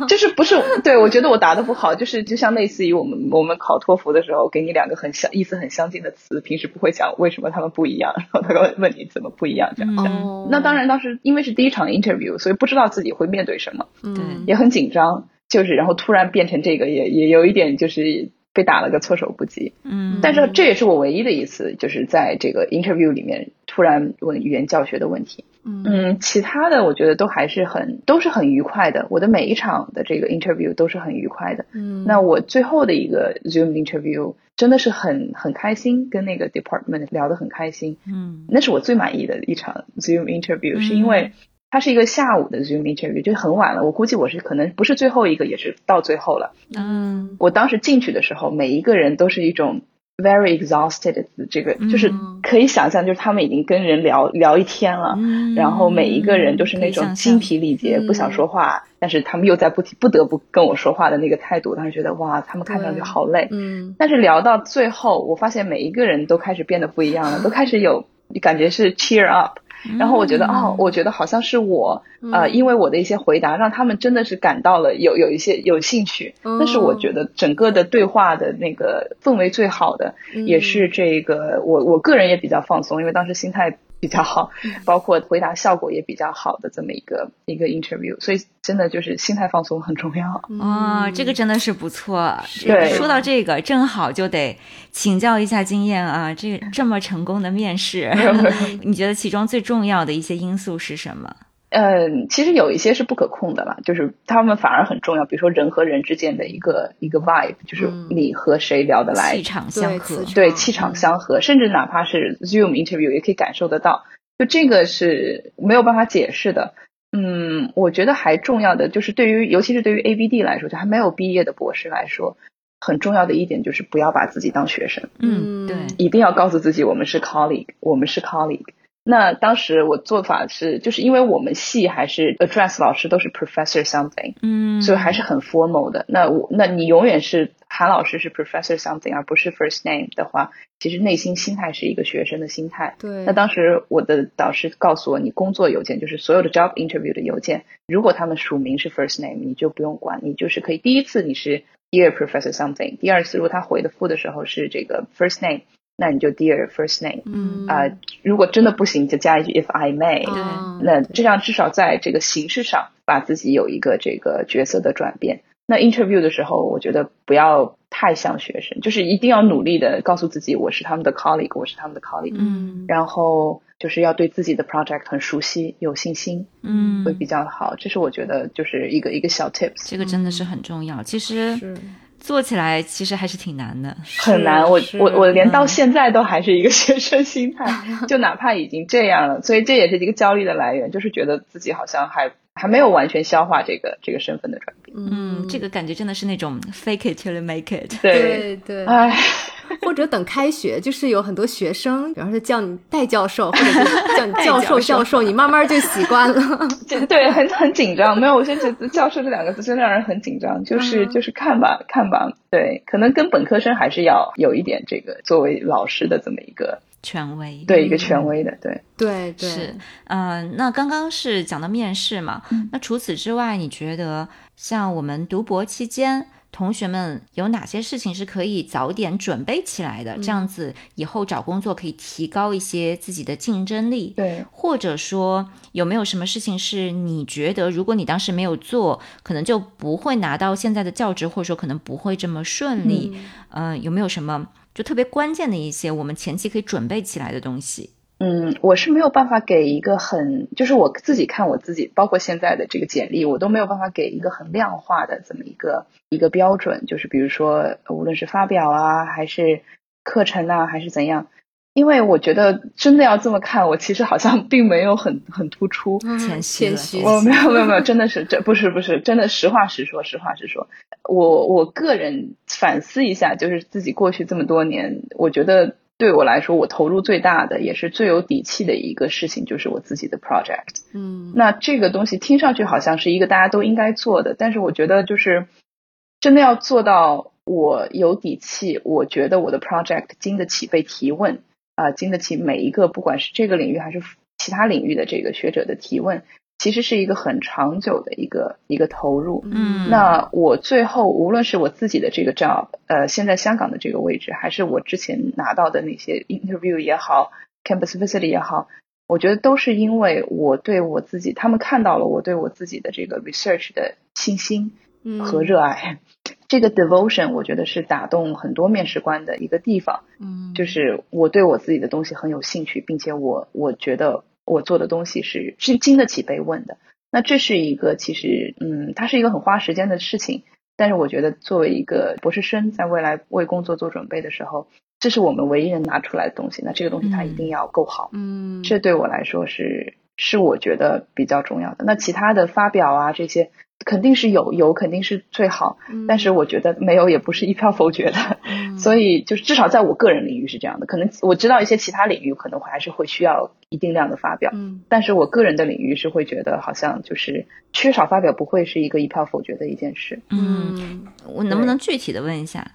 啊，就是不是对我觉得我答的不好，就是就像类似于我们我们考托福的时候，给你两个很相意思很相近的词，平时不会讲为什么他们不一样，然后他会问你怎么不一样这样。那当然当时因为是第一场 interview，所以不知道自己会面对什么，嗯，也很紧张，就是然后突然变成这个，也也有一点就是被打了个措手不及。嗯，但是这也是我唯一的一次，就是在这个 interview 里面突然问语言教学的问题。嗯，其他的我觉得都还是很都是很愉快的。我的每一场的这个 interview 都是很愉快的。嗯，那我最后的一个 Zoom interview 真的是很很开心，跟那个 department 聊得很开心。嗯，那是我最满意的一场 Zoom interview，是因为它是一个下午的 Zoom interview，就很晚了。我估计我是可能不是最后一个，也是到最后了。嗯，我当时进去的时候，每一个人都是一种。Very exhausted，这个就是可以想象，就是他们已经跟人聊聊一天了，嗯然后每一个人都是那种精疲力竭，不想说话，但是他们又在不不得不跟我说话的那个态度，当时觉得哇，他们看上去好累。嗯，但是聊到最后，我发现每一个人都开始变得不一样了，都开始有感觉是 cheer up。然后我觉得哦，我觉得好像是我，呃，因为我的一些回答让他们真的是感到了有有一些有兴趣。那是我觉得整个的对话的那个氛围最好的，也是这个我我个人也比较放松，因为当时心态。比较好，包括回答效果也比较好的这么一个一个 interview，所以真的就是心态放松很重要。啊，这个真的是不错。对，说到这个，正好就得请教一下经验啊，这这么成功的面试，你觉得其中最重要的一些因素是什么？嗯，其实有一些是不可控的啦，就是他们反而很重要。比如说人和人之间的一个一个 vibe，就是你和谁聊得来，气场相合，对，气场相合。甚至哪怕是 Zoom interview 也可以感受得到，就这个是没有办法解释的。嗯，我觉得还重要的就是对于，尤其是对于 ABD 来说，就还没有毕业的博士来说，很重要的一点就是不要把自己当学生。嗯，对，一定要告诉自己我们是 colleague，我们是 colleague。那当时我做法是，就是因为我们系还是 address 老师都是 professor something，嗯，所以还是很 formal 的。那我那你永远是韩老师是 professor something，而不是 first name 的话，其实内心心态是一个学生的心态。对。那当时我的导师告诉我，你工作邮件就是所有的 job interview 的邮件，如果他们署名是 first name，你就不用管，你就是可以第一次你是 dear professor something，第二次如果他回的复的时候是这个 first name。那你就 dear first name，嗯啊，如果真的不行，就加一句 if I may。对，那这样至少在这个形式上，把自己有一个这个角色的转变。那 interview 的时候，我觉得不要太像学生，就是一定要努力的告诉自己，我是他们的 colleague，我是他们的 colleague。嗯，然后就是要对自己的 project 很熟悉，有信心，嗯，会比较好。这是我觉得就是一个一个小 tips。这个真的是很重要。其实。是。做起来其实还是挺难的，很难。我我我连到现在都还是一个学生心态，就哪怕已经这样了，所以这也是一个焦虑的来源，就是觉得自己好像还还没有完全消化这个这个身份的转变。嗯，这个感觉真的是那种 fake it till you make it。对对，哎。或者等开学，就是有很多学生，比方说叫你戴教授，或者是叫你教授教授，你慢慢就习惯了。对，很很紧张。没有，我现在觉得教授这两个字真的让人很紧张。就是就是看吧看吧，对，可能跟本科生还是要有一点这个作为老师的这么一个权威，对一个权威的，对对对。是，嗯，那刚刚是讲到面试嘛，那除此之外，你觉得像我们读博期间？同学们有哪些事情是可以早点准备起来的？这样子以后找工作可以提高一些自己的竞争力。对，或者说有没有什么事情是你觉得，如果你当时没有做，可能就不会拿到现在的教职，或者说可能不会这么顺利？嗯，有没有什么就特别关键的一些我们前期可以准备起来的东西？嗯，我是没有办法给一个很，就是我自己看我自己，包括现在的这个简历，我都没有办法给一个很量化的这么一个一个标准。就是比如说，无论是发表啊，还是课程啊，还是怎样，因为我觉得真的要这么看，我其实好像并没有很很突出，谦虚，我没有没有没有，真的是这不是不是真的，实话实说，实话实说，我我个人反思一下，就是自己过去这么多年，我觉得。对我来说，我投入最大的也是最有底气的一个事情，就是我自己的 project。嗯，那这个东西听上去好像是一个大家都应该做的，但是我觉得就是真的要做到我有底气，我觉得我的 project 经得起被提问啊，经得起每一个不管是这个领域还是其他领域的这个学者的提问。其实是一个很长久的一个一个投入。嗯，那我最后无论是我自己的这个 job，呃，现在香港的这个位置，还是我之前拿到的那些 interview 也好，campus visit 也好，我觉得都是因为我对我自己，他们看到了我对我自己的这个 research 的信心和热爱。这个 devotion 我觉得是打动很多面试官的一个地方。嗯，就是我对我自己的东西很有兴趣，并且我我觉得。我做的东西是是经得起被问的，那这是一个其实嗯，它是一个很花时间的事情，但是我觉得作为一个博士生，在未来为工作做准备的时候，这是我们唯一能拿出来的东西。那这个东西它一定要够好，嗯，这对我来说是是我觉得比较重要的。那其他的发表啊这些。肯定是有有肯定是最好，但是我觉得没有也不是一票否决的，所以就是至少在我个人领域是这样的。可能我知道一些其他领域可能还是会需要一定量的发表，但是我个人的领域是会觉得好像就是缺少发表不会是一个一票否决的一件事。嗯，我能不能具体的问一下，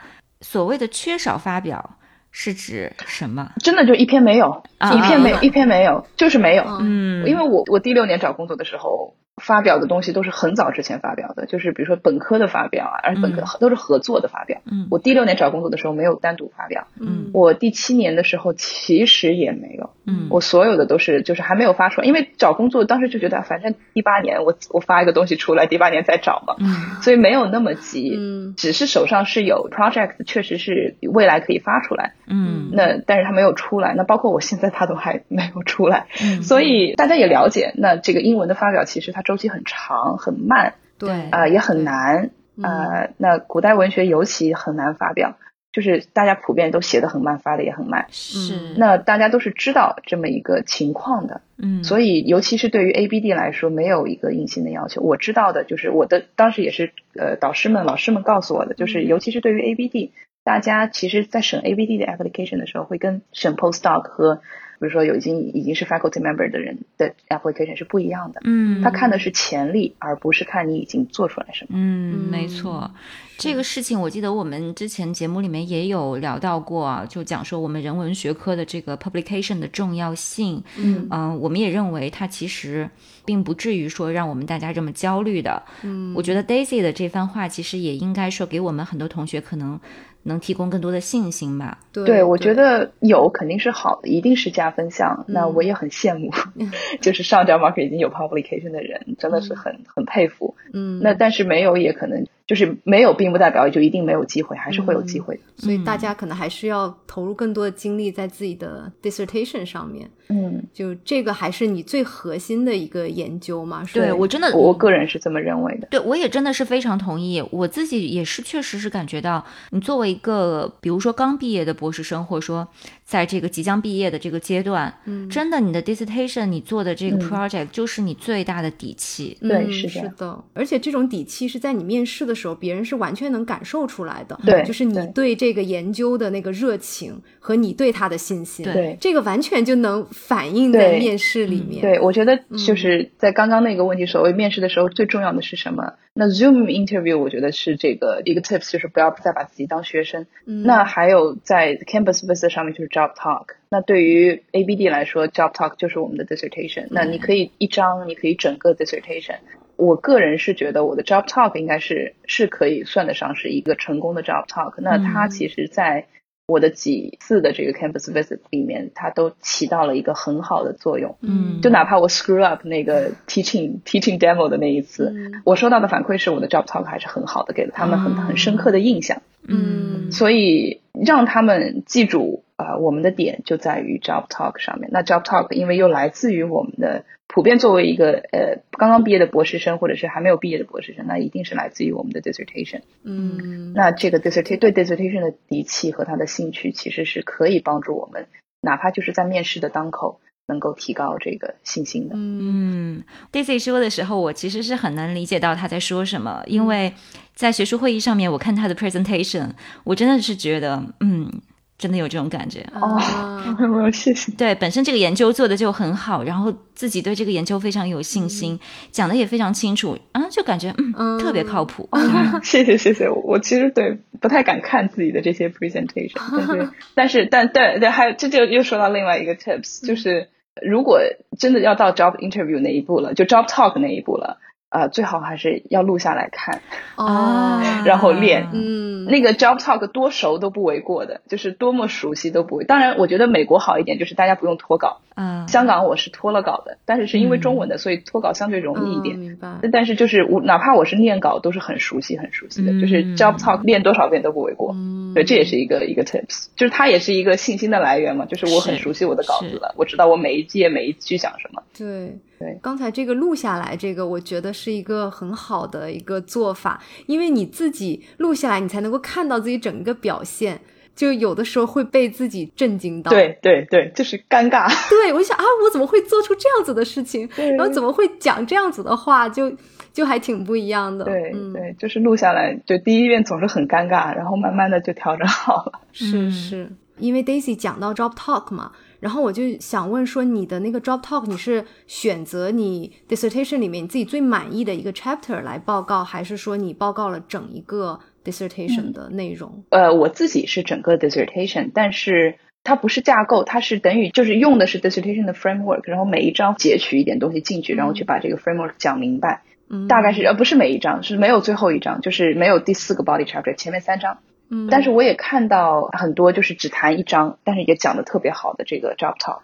所谓的缺少发表是指什么？真的就一篇没有，一篇没一篇没有，就是没有。嗯，因为我我第六年找工作的时候。发表的东西都是很早之前发表的，就是比如说本科的发表啊，而且本科都是合作的发表。嗯，我第六年找工作的时候没有单独发表。嗯，我第七年的时候其实也没有。嗯，我所有的都是就是还没有发出来，因为找工作当时就觉得反正第八年我我发一个东西出来，第八年再找嘛。嗯，所以没有那么急。嗯，只是手上是有 project，确实是未来可以发出来。嗯，那但是它没有出来，那包括我现在它都还没有出来。嗯，所以大家也了解，那这个英文的发表其实它周期很长。很慢，对啊，也很难啊。那古代文学尤其很难发表，就是大家普遍都写的很慢，发的也很慢。是，那大家都是知道这么一个情况的，嗯，所以尤其是对于 ABD 来说，没有一个硬性的要求。我知道的就是我的当时也是呃导师们、老师们告诉我的，就是尤其是对于 ABD，大家其实在审 ABD 的 application 的时候，会跟审 postdoc 和比如说有已经已经是 faculty member 的人的 application 是不一样的。嗯，他看的是潜力，而不是看你已经做出来什么。嗯，没错。这个事情我记得我们之前节目里面也有聊到过啊，就讲说我们人文学科的这个 publication 的重要性。嗯嗯，我们也认为它其实并不至于说让我们大家这么焦虑的。嗯，我觉得 Daisy 的这番话其实也应该说给我们很多同学可能能提供更多的信心吧。对，我觉得有肯定是好的，一定是加分项。那我也很羡慕，就是上 job market 已经有 publication 的人，真的是很很佩服。嗯，那但是没有也可能。就是没有，并不代表就一定没有机会，还是会有机会的。所以大家可能还是要投入更多的精力在自己的 dissertation 上面。嗯，就这个还是你最核心的一个研究嘛？对我真的，我个人是这么认为的。对我也真的是非常同意。我自己也是，确实是感觉到，你作为一个比如说刚毕业的博士生，或者说在这个即将毕业的这个阶段，嗯，真的你的 dissertation 你做的这个 project 就是你最大的底气。对，是是的。而且这种底气是在你面试的时候，别人是完全能感受出来的。对，就是你对这个研究的那个热情和你对他的信心。对，这个完全就能反映在面试里面。对，我觉得就是在刚刚那个问题，所谓面试的时候最重要的是什么？那 Zoom interview 我觉得是这个一个 tips，就是不要再把自己当学生。嗯，那还有在 campus visit 上面就是 job talk。那对于 ABD 来说，job talk 就是我们的 dissertation。那你可以一张，你可以整个 dissertation。我个人是觉得我的 job talk 应该是是可以算得上是一个成功的 job talk。那它其实在我的几次的这个 campus visit 里面，它都起到了一个很好的作用。嗯，就哪怕我 screw up 那个 teaching teaching demo 的那一次，我收到的反馈是我的 job talk 还是很好的，给了他们很很深刻的印象。嗯，所以让他们记住啊，我们的点就在于 job talk 上面。那 job talk 因为又来自于我们的普遍作为一个呃刚刚毕业的博士生或者是还没有毕业的博士生，那一定是来自于我们的 dissertation。嗯，那这个 dissertation 对 dissertation 的底气和他的兴趣，其实是可以帮助我们，哪怕就是在面试的当口。能够提高这个信心的。嗯，Daisy 说的时候，我其实是很难理解到他在说什么，因为在学术会议上面，我看他的 presentation，我真的是觉得，嗯。真的有这种感觉哦，谢谢。对，本身这个研究做的就很好，然后自己对这个研究非常有信心，讲的也非常清楚，啊，就感觉嗯嗯特别靠谱。谢谢谢谢，我其实对不太敢看自己的这些 presentation，但是 但是但对对，还有这就又说到另外一个 tips，就是如果真的要到 job interview 那一步了，就 job talk 那一步了。呃，最好还是要录下来看哦，然后练。嗯，那个 job talk 多熟都不为过的，就是多么熟悉都不为。当然，我觉得美国好一点，就是大家不用脱稿。嗯，香港我是脱了稿的，但是是因为中文的，所以脱稿相对容易一点。明白。但是就是我哪怕我是念稿，都是很熟悉、很熟悉的。就是 job talk 练多少遍都不为过。嗯，对，这也是一个一个 tips，就是它也是一个信心的来源嘛。就是我很熟悉我的稿子了，我知道我每一页每一句讲什么。对。对，刚才这个录下来，这个我觉得是一个很好的一个做法，因为你自己录下来，你才能够看到自己整个表现。就有的时候会被自己震惊到，对对对，就是尴尬。对，我想啊，我怎么会做出这样子的事情？然后怎么会讲这样子的话？就就还挺不一样的。对对，就是录下来，就第一遍总是很尴尬，然后慢慢的就调整好了。是是，因为 Daisy 讲到 job talk 嘛。然后我就想问说，你的那个 job talk，你是选择你 dissertation 里面你自己最满意的一个 chapter 来报告，还是说你报告了整一个 dissertation 的内容？呃，我自己是整个 dissertation，但是它不是架构，它是等于就是用的是 dissertation 的 framework，然后每一章截取一点东西进去，然后去把这个 framework 讲明白。嗯，大概是呃不是每一章，是没有最后一章，就是没有第四个 body chapter，前面三章。嗯，但是我也看到很多就是只谈一章，但是也讲的特别好的这个 job talk，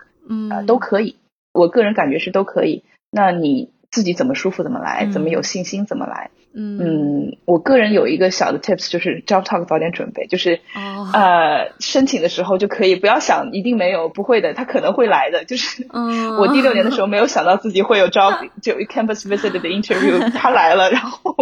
都可以，我个人感觉是都可以。那你自己怎么舒服怎么来，怎么有信心怎么来。嗯嗯，我个人有一个小的 tips，就是 job talk 早点准备，就是哦呃申请的时候就可以不要想一定没有不会的，他可能会来的。就是嗯 我第六年的时候没有想到自己会有 job 就 campus visit 的 interview，他来了，然后。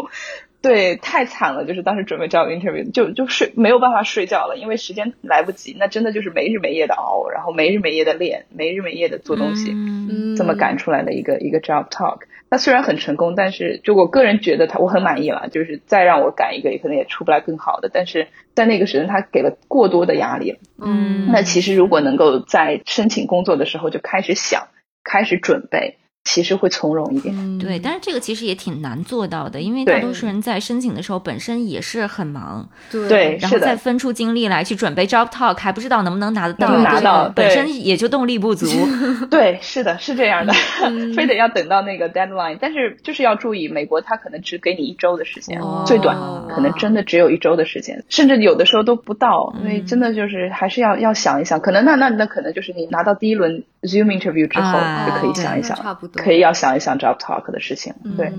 对，太惨了，就是当时准备 job interview 就就睡没有办法睡觉了，因为时间来不及，那真的就是没日没夜的熬，然后没日没夜的练，没日没夜的做东西，嗯这么赶出来的一个一个 job talk。那虽然很成功，但是就我个人觉得他我很满意了，就是再让我赶一个，也可能也出不来更好的。但是在那个时间，他给了过多的压力。嗯，那其实如果能够在申请工作的时候就开始想，开始准备。其实会从容一点，对，但是这个其实也挺难做到的，因为大多数人在申请的时候本身也是很忙，对，然后再分出精力来去准备 job talk，还不知道能不能拿得到，拿到，本身也就动力不足。对，是的，是这样的，非得要等到那个 deadline，但是就是要注意，美国他可能只给你一周的时间，最短可能真的只有一周的时间，甚至有的时候都不到，因为真的就是还是要要想一想，可能那那那可能就是你拿到第一轮 zoom interview 之后就可以想一想，差不多。可以要想一想 job talk 的事情，对。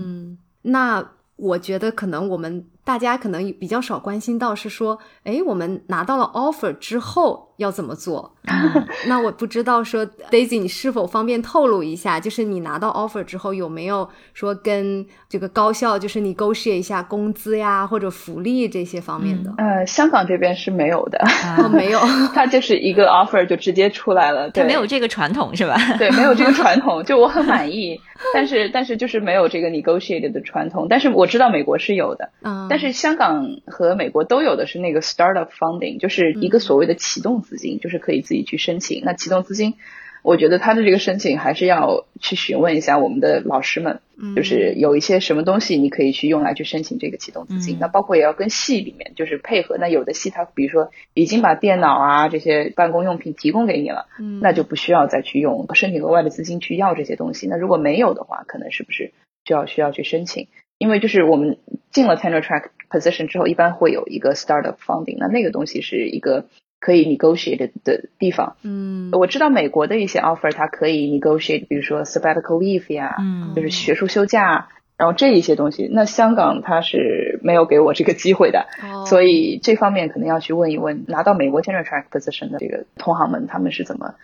那我觉得可能我们大家可能比较少关心到是说，哎，我们拿到了 offer 之后。要怎么做？那我不知道说，Daisy，你是否方便透露一下？就是你拿到 offer 之后，有没有说跟这个高校就是你 negotiate 一下工资呀，或者福利这些方面的？呃，香港这边是没有的，哦没有，他就是一个 offer 就直接出来了，对没有这个传统是吧？对，没有这个传统，就我很满意，但是但是就是没有这个 negotiate 的传统，但是我知道美国是有的，嗯，但是香港和美国都有的是那个 startup funding，就是一个所谓的启动。资金就是可以自己去申请。那启动资金，我觉得他的这个申请还是要去询问一下我们的老师们，就是有一些什么东西你可以去用来去申请这个启动资金。那包括也要跟系里面就是配合。那有的系他比如说已经把电脑啊这些办公用品提供给你了，那就不需要再去用申请额外的资金去要这些东西。那如果没有的话，可能是不是就要需要去申请？因为就是我们进了 tenure track position 之后，一般会有一个 startup funding，那那个东西是一个。可以 negotiate 的地方，嗯，我知道美国的一些 offer 它可以 negotiate，比如说 sabbatical leave 呀，嗯，就是学术休假，然后这一些东西，那香港它是没有给我这个机会的，所以这方面可能要去问一问拿到美国 tenure track position 的这个同行们，他们是怎么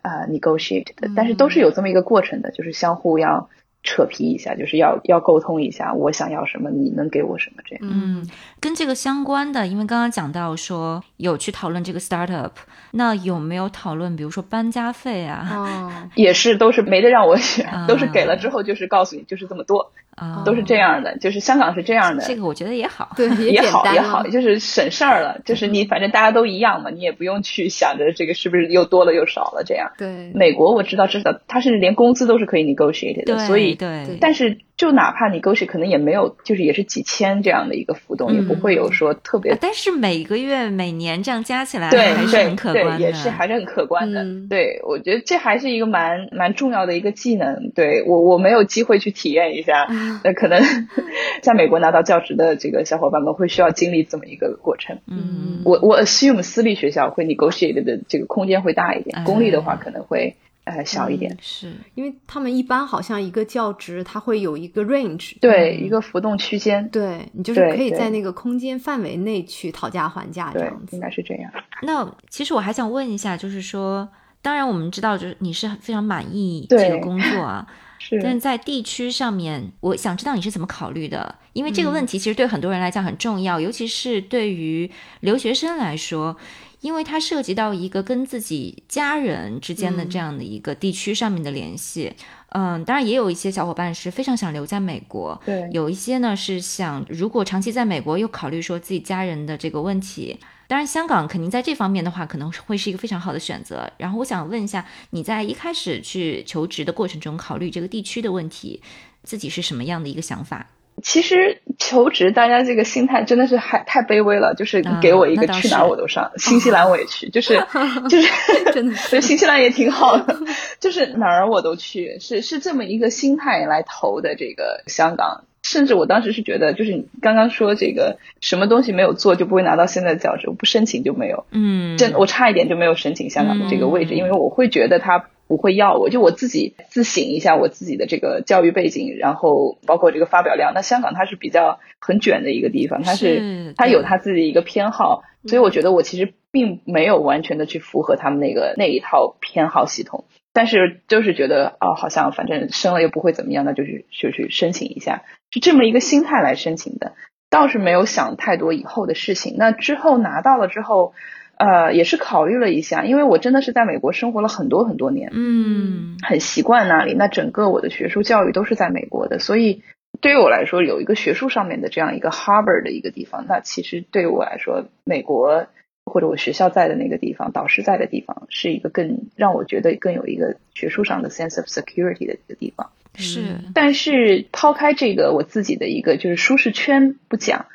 啊 negotiate 的，但是都是有这么一个过程的，就是相互要。扯皮一下，就是要要沟通一下，我想要什么，你能给我什么？这样。嗯，跟这个相关的，因为刚刚讲到说有去讨论这个 startup，那有没有讨论，比如说搬家费啊？哦，也是，都是没得让我选，都是给了之后就是告诉你就是这么多。啊，都是这样的，就是香港是这样的。这个我觉得也好，对，也好也好，就是省事儿了。就是你反正大家都一样嘛，你也不用去想着这个是不是又多了又少了这样。对，美国我知道，知道他是连工资都是可以 negotiate 的，所以对，但是。就哪怕你可能也没有，就是也是几千这样的一个浮动，也不会有说特别。但是每个月、每年这样加起来，对，还是很可观的，也是还是很可观的。对，我觉得这还是一个蛮蛮重要的一个技能。对我，我没有机会去体验一下，那可能 在美国拿到教职的这个小伙伴们会需要经历这么一个过程。嗯，我我 assume 私立学校会 negotiate 的这个空间会大一点，公立的话可能会。呃，小一点，是。因为他们一般好像一个教职，它会有一个 range，对，一个浮动区间，对你就是可以在那个空间范围内去讨价还价这样子，应该是这样。那其实我还想问一下，就是说，当然我们知道，就是你是非常满意这个工作啊，是，但是在地区上面，我想知道你是怎么考虑的，因为这个问题其实对很多人来讲很重要，尤其是对于留学生来说。因为它涉及到一个跟自己家人之间的这样的一个地区上面的联系，嗯，当然也有一些小伙伴是非常想留在美国，对，有一些呢是想如果长期在美国又考虑说自己家人的这个问题，当然香港肯定在这方面的话可能会是一个非常好的选择。然后我想问一下，你在一开始去求职的过程中考虑这个地区的问题，自己是什么样的一个想法？其实求职，大家这个心态真的是还太卑微了。就是给我一个去哪儿我都上，新西兰我也去，就是 就是真的，所以新西兰也挺好的，就是哪儿我都去，是是这么一个心态来投的这个香港。甚至我当时是觉得，就是你刚刚说这个什么东西没有做就不会拿到现在的教职，我不申请就没有。嗯，真我差一点就没有申请香港的这个位置，因为我会觉得他。不会要我，就我自己自省一下我自己的这个教育背景，然后包括这个发表量。那香港它是比较很卷的一个地方，它是它有它自己一个偏好，所以我觉得我其实并没有完全的去符合他们那个那一套偏好系统，但是就是觉得哦，好像反正生了又不会怎么样，那就是就去申请一下，是这么一个心态来申请的。倒是没有想太多以后的事情。那之后拿到了之后，呃，也是考虑了一下，因为我真的是在美国生活了很多很多年，嗯，很习惯那里。那整个我的学术教育都是在美国的，所以对于我来说，有一个学术上面的这样一个 harbor 的一个地方，那其实对于我来说，美国。或者我学校在的那个地方，导师在的地方，是一个更让我觉得更有一个学术上的 sense of security 的一个地方。是，但是抛开这个我自己的一个就是舒适圈不讲，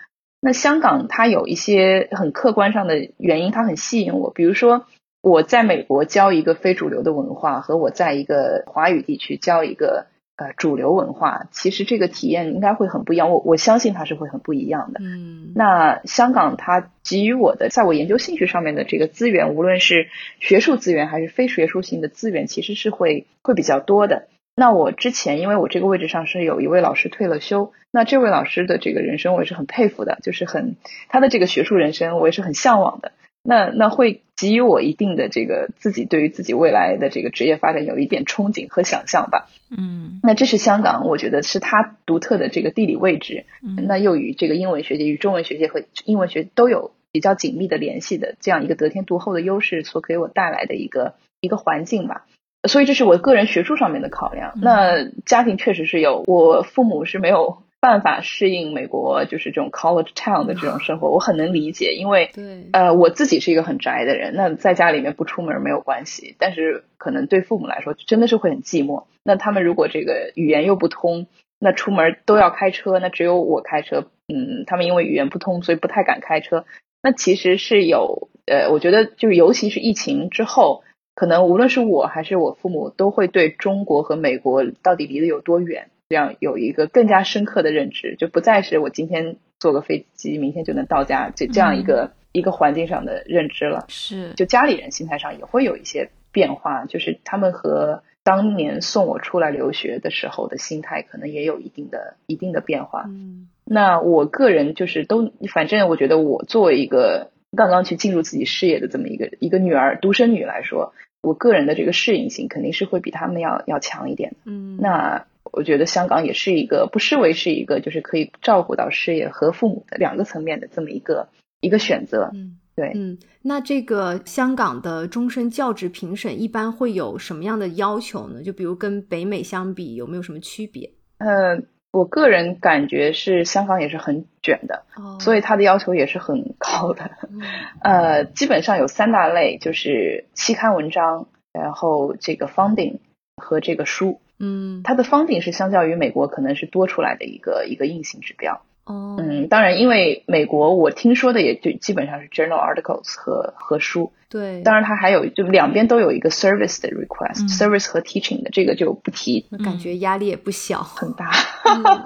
那香港它有一些很客观上的原因，它很吸引我。比如说我在美国教一个非主流的文化，和我在一个华语地区教一个。呃，主流文化其实这个体验应该会很不一样，我我相信它是会很不一样的。嗯，那香港它给予我的，在我研究兴趣上面的这个资源，无论是学术资源还是非学术性的资源，其实是会会比较多的。那我之前因为我这个位置上是有一位老师退了休，那这位老师的这个人生我也是很佩服的，就是很他的这个学术人生我也是很向往的。那那会给予我一定的这个自己对于自己未来的这个职业发展有一点憧憬和想象吧。嗯，那这是香港，我觉得是它独特的这个地理位置。那又与这个英文学界、与中文学界和英文学都有比较紧密的联系的这样一个得天独厚的优势所给我带来的一个一个环境吧。所以这是我个人学术上面的考量。那家庭确实是有，我父母是没有。办法适应美国就是这种 college town 的这种生活，我很能理解，因为对呃我自己是一个很宅的人，那在家里面不出门没有关系，但是可能对父母来说真的是会很寂寞。那他们如果这个语言又不通，那出门都要开车，那只有我开车，嗯，他们因为语言不通，所以不太敢开车。那其实是有呃，我觉得就是尤其是疫情之后，可能无论是我还是我父母，都会对中国和美国到底离得有多远。这样有一个更加深刻的认知，就不再是我今天坐个飞机，明天就能到家，这这样一个一个环境上的认知了。是，就家里人心态上也会有一些变化，就是他们和当年送我出来留学的时候的心态，可能也有一定的一定的变化。嗯，那我个人就是都，反正我觉得我作为一个刚刚去进入自己事业的这么一个一个女儿，独生女来说，我个人的这个适应性肯定是会比他们要要强一点。嗯，那。我觉得香港也是一个不失为是一个，就是可以照顾到事业和父母的两个层面的这么一个一个选择。嗯，对，嗯，那这个香港的终身教职评审一般会有什么样的要求呢？就比如跟北美相比，有没有什么区别？嗯，我个人感觉是香港也是很卷的，所以它的要求也是很高的。呃，基本上有三大类，就是期刊文章，然后这个 funding 和这个书。嗯，它的 funding 是相较于美国可能是多出来的一个一个硬性指标。哦，嗯，当然，因为美国我听说的也就基本上是 journal articles 和和书。对，当然它还有就两边都有一个 service 的 request，service 和 teaching 的这个就不提。感觉压力也不小，很大。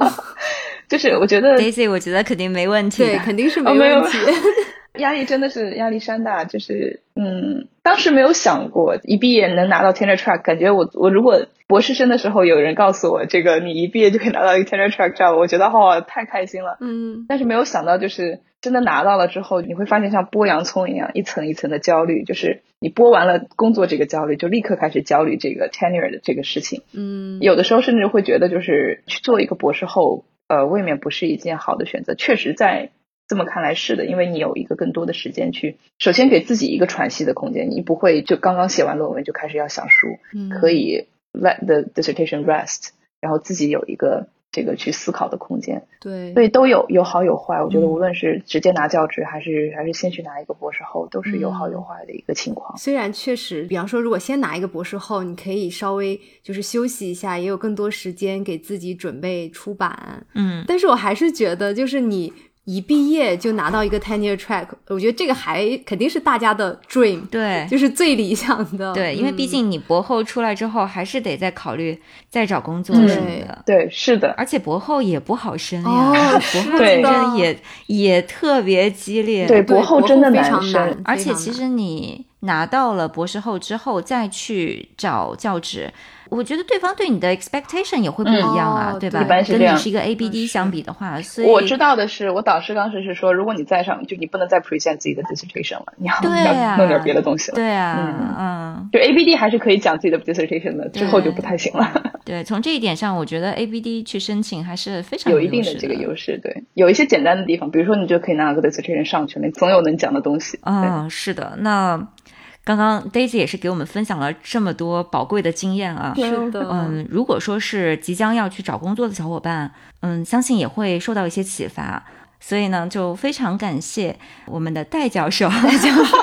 就是我觉得 Daisy，我觉得肯定没问题。对，肯定是没问题。压力真的是压力山大，就是嗯，当时没有想过一毕业能拿到 tenure track，感觉我我如果博士生的时候有人告诉我这个你一毕业就可以拿到一个 tenure track job，我觉得哦太开心了，嗯，但是没有想到就是真的拿到了之后，你会发现像剥洋葱一样一层一层的焦虑，就是你剥完了工作这个焦虑，就立刻开始焦虑这个 tenure 的这个事情，嗯，有的时候甚至会觉得就是去做一个博士后，呃，未免不是一件好的选择，确实在。这么看来是的，因为你有一个更多的时间去，首先给自己一个喘息的空间，你不会就刚刚写完论文就开始要想书，可以 let the dissertation rest，然后自己有一个这个去思考的空间。对，所以都有有好有坏。我觉得无论是直接拿教职，还是还是先去拿一个博士后，都是有好有坏的一个情况。虽然确实，比方说如果先拿一个博士后，你可以稍微就是休息一下，也有更多时间给自己准备出版。嗯，但是我还是觉得就是你。一毕业就拿到一个 tenure track，我觉得这个还肯定是大家的 dream，对，就是最理想的。对，因为毕竟你博后出来之后，还是得再考虑再找工作什么的。对，是的。而且博后也不好升呀，博后竞争也也特别激烈。对，博后真的非常难。而且其实你拿到了博士后之后，再去找教职。我觉得对方对你的 expectation 也会不一样啊，对吧？一般是这样。跟你是一个 ABD 相比的话，所以我知道的是，我导师当时是说，如果你再上，就你不能再 present 自己的 dissertation 了，你要要弄点别的东西了。对啊，嗯，就 ABD 还是可以讲自己的 dissertation 的，之后就不太行了。对，从这一点上，我觉得 ABD 去申请还是非常有一定的这个优势。对，有一些简单的地方，比如说你就可以拿个 dissertation 上去了，总有能讲的东西。嗯，是的。那刚刚 Daisy 也是给我们分享了这么多宝贵的经验啊。是的。嗯，如果说是即将要去找工作的小伙伴，嗯，相信也会受到一些启发。所以呢，就非常感谢我们的戴教授。戴教授，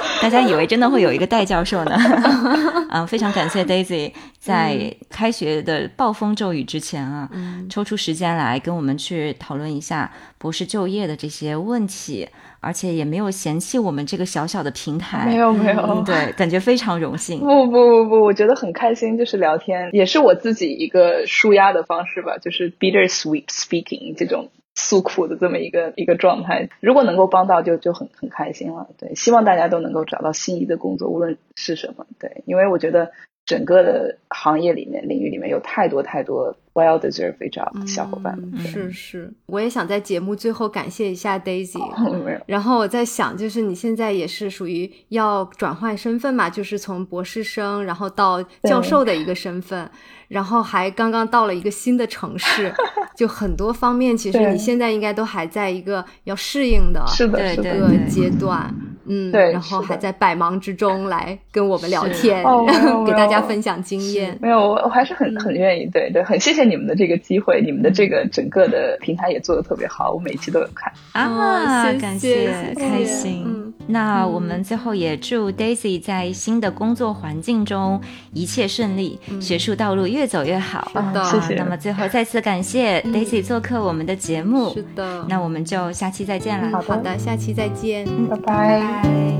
大家以为真的会有一个戴教授呢？嗯，非常感谢 Daisy 在开学的暴风骤雨之前啊，抽出时间来跟我们去讨论一下博士就业的这些问题，而且也没有嫌弃我们这个小小的平台。没有没有，对，感觉非常荣幸。不不不不，我觉得很开心，就是聊天，也是我自己一个舒压的方式吧，就是 bitter sweet speaking 这种。诉苦的这么一个一个状态，如果能够帮到，就就很很开心了。对，希望大家都能够找到心仪的工作，无论是什么。对，因为我觉得整个的行业里面、领域里面有太多太多。Well deserved job，小伙伴们是是，我也想在节目最后感谢一下 Daisy。然后我在想，就是你现在也是属于要转换身份嘛，就是从博士生，然后到教授的一个身份，然后还刚刚到了一个新的城市，就很多方面，其实你现在应该都还在一个要适应的一个阶段。嗯，对，然后还在百忙之中来跟我们聊天，给大家分享经验。没有，我我还是很很愿意，对对，很谢谢你们的这个机会，你们的这个整个的平台也做的特别好，我每期都有看啊，感谢，开心。那我们最后也祝 Daisy 在新的工作环境中一切顺利，学术道路越走越好。是的，谢谢。那么最后再次感谢 Daisy 做客我们的节目。是的，那我们就下期再见了。好的，下期再见，拜拜。拜。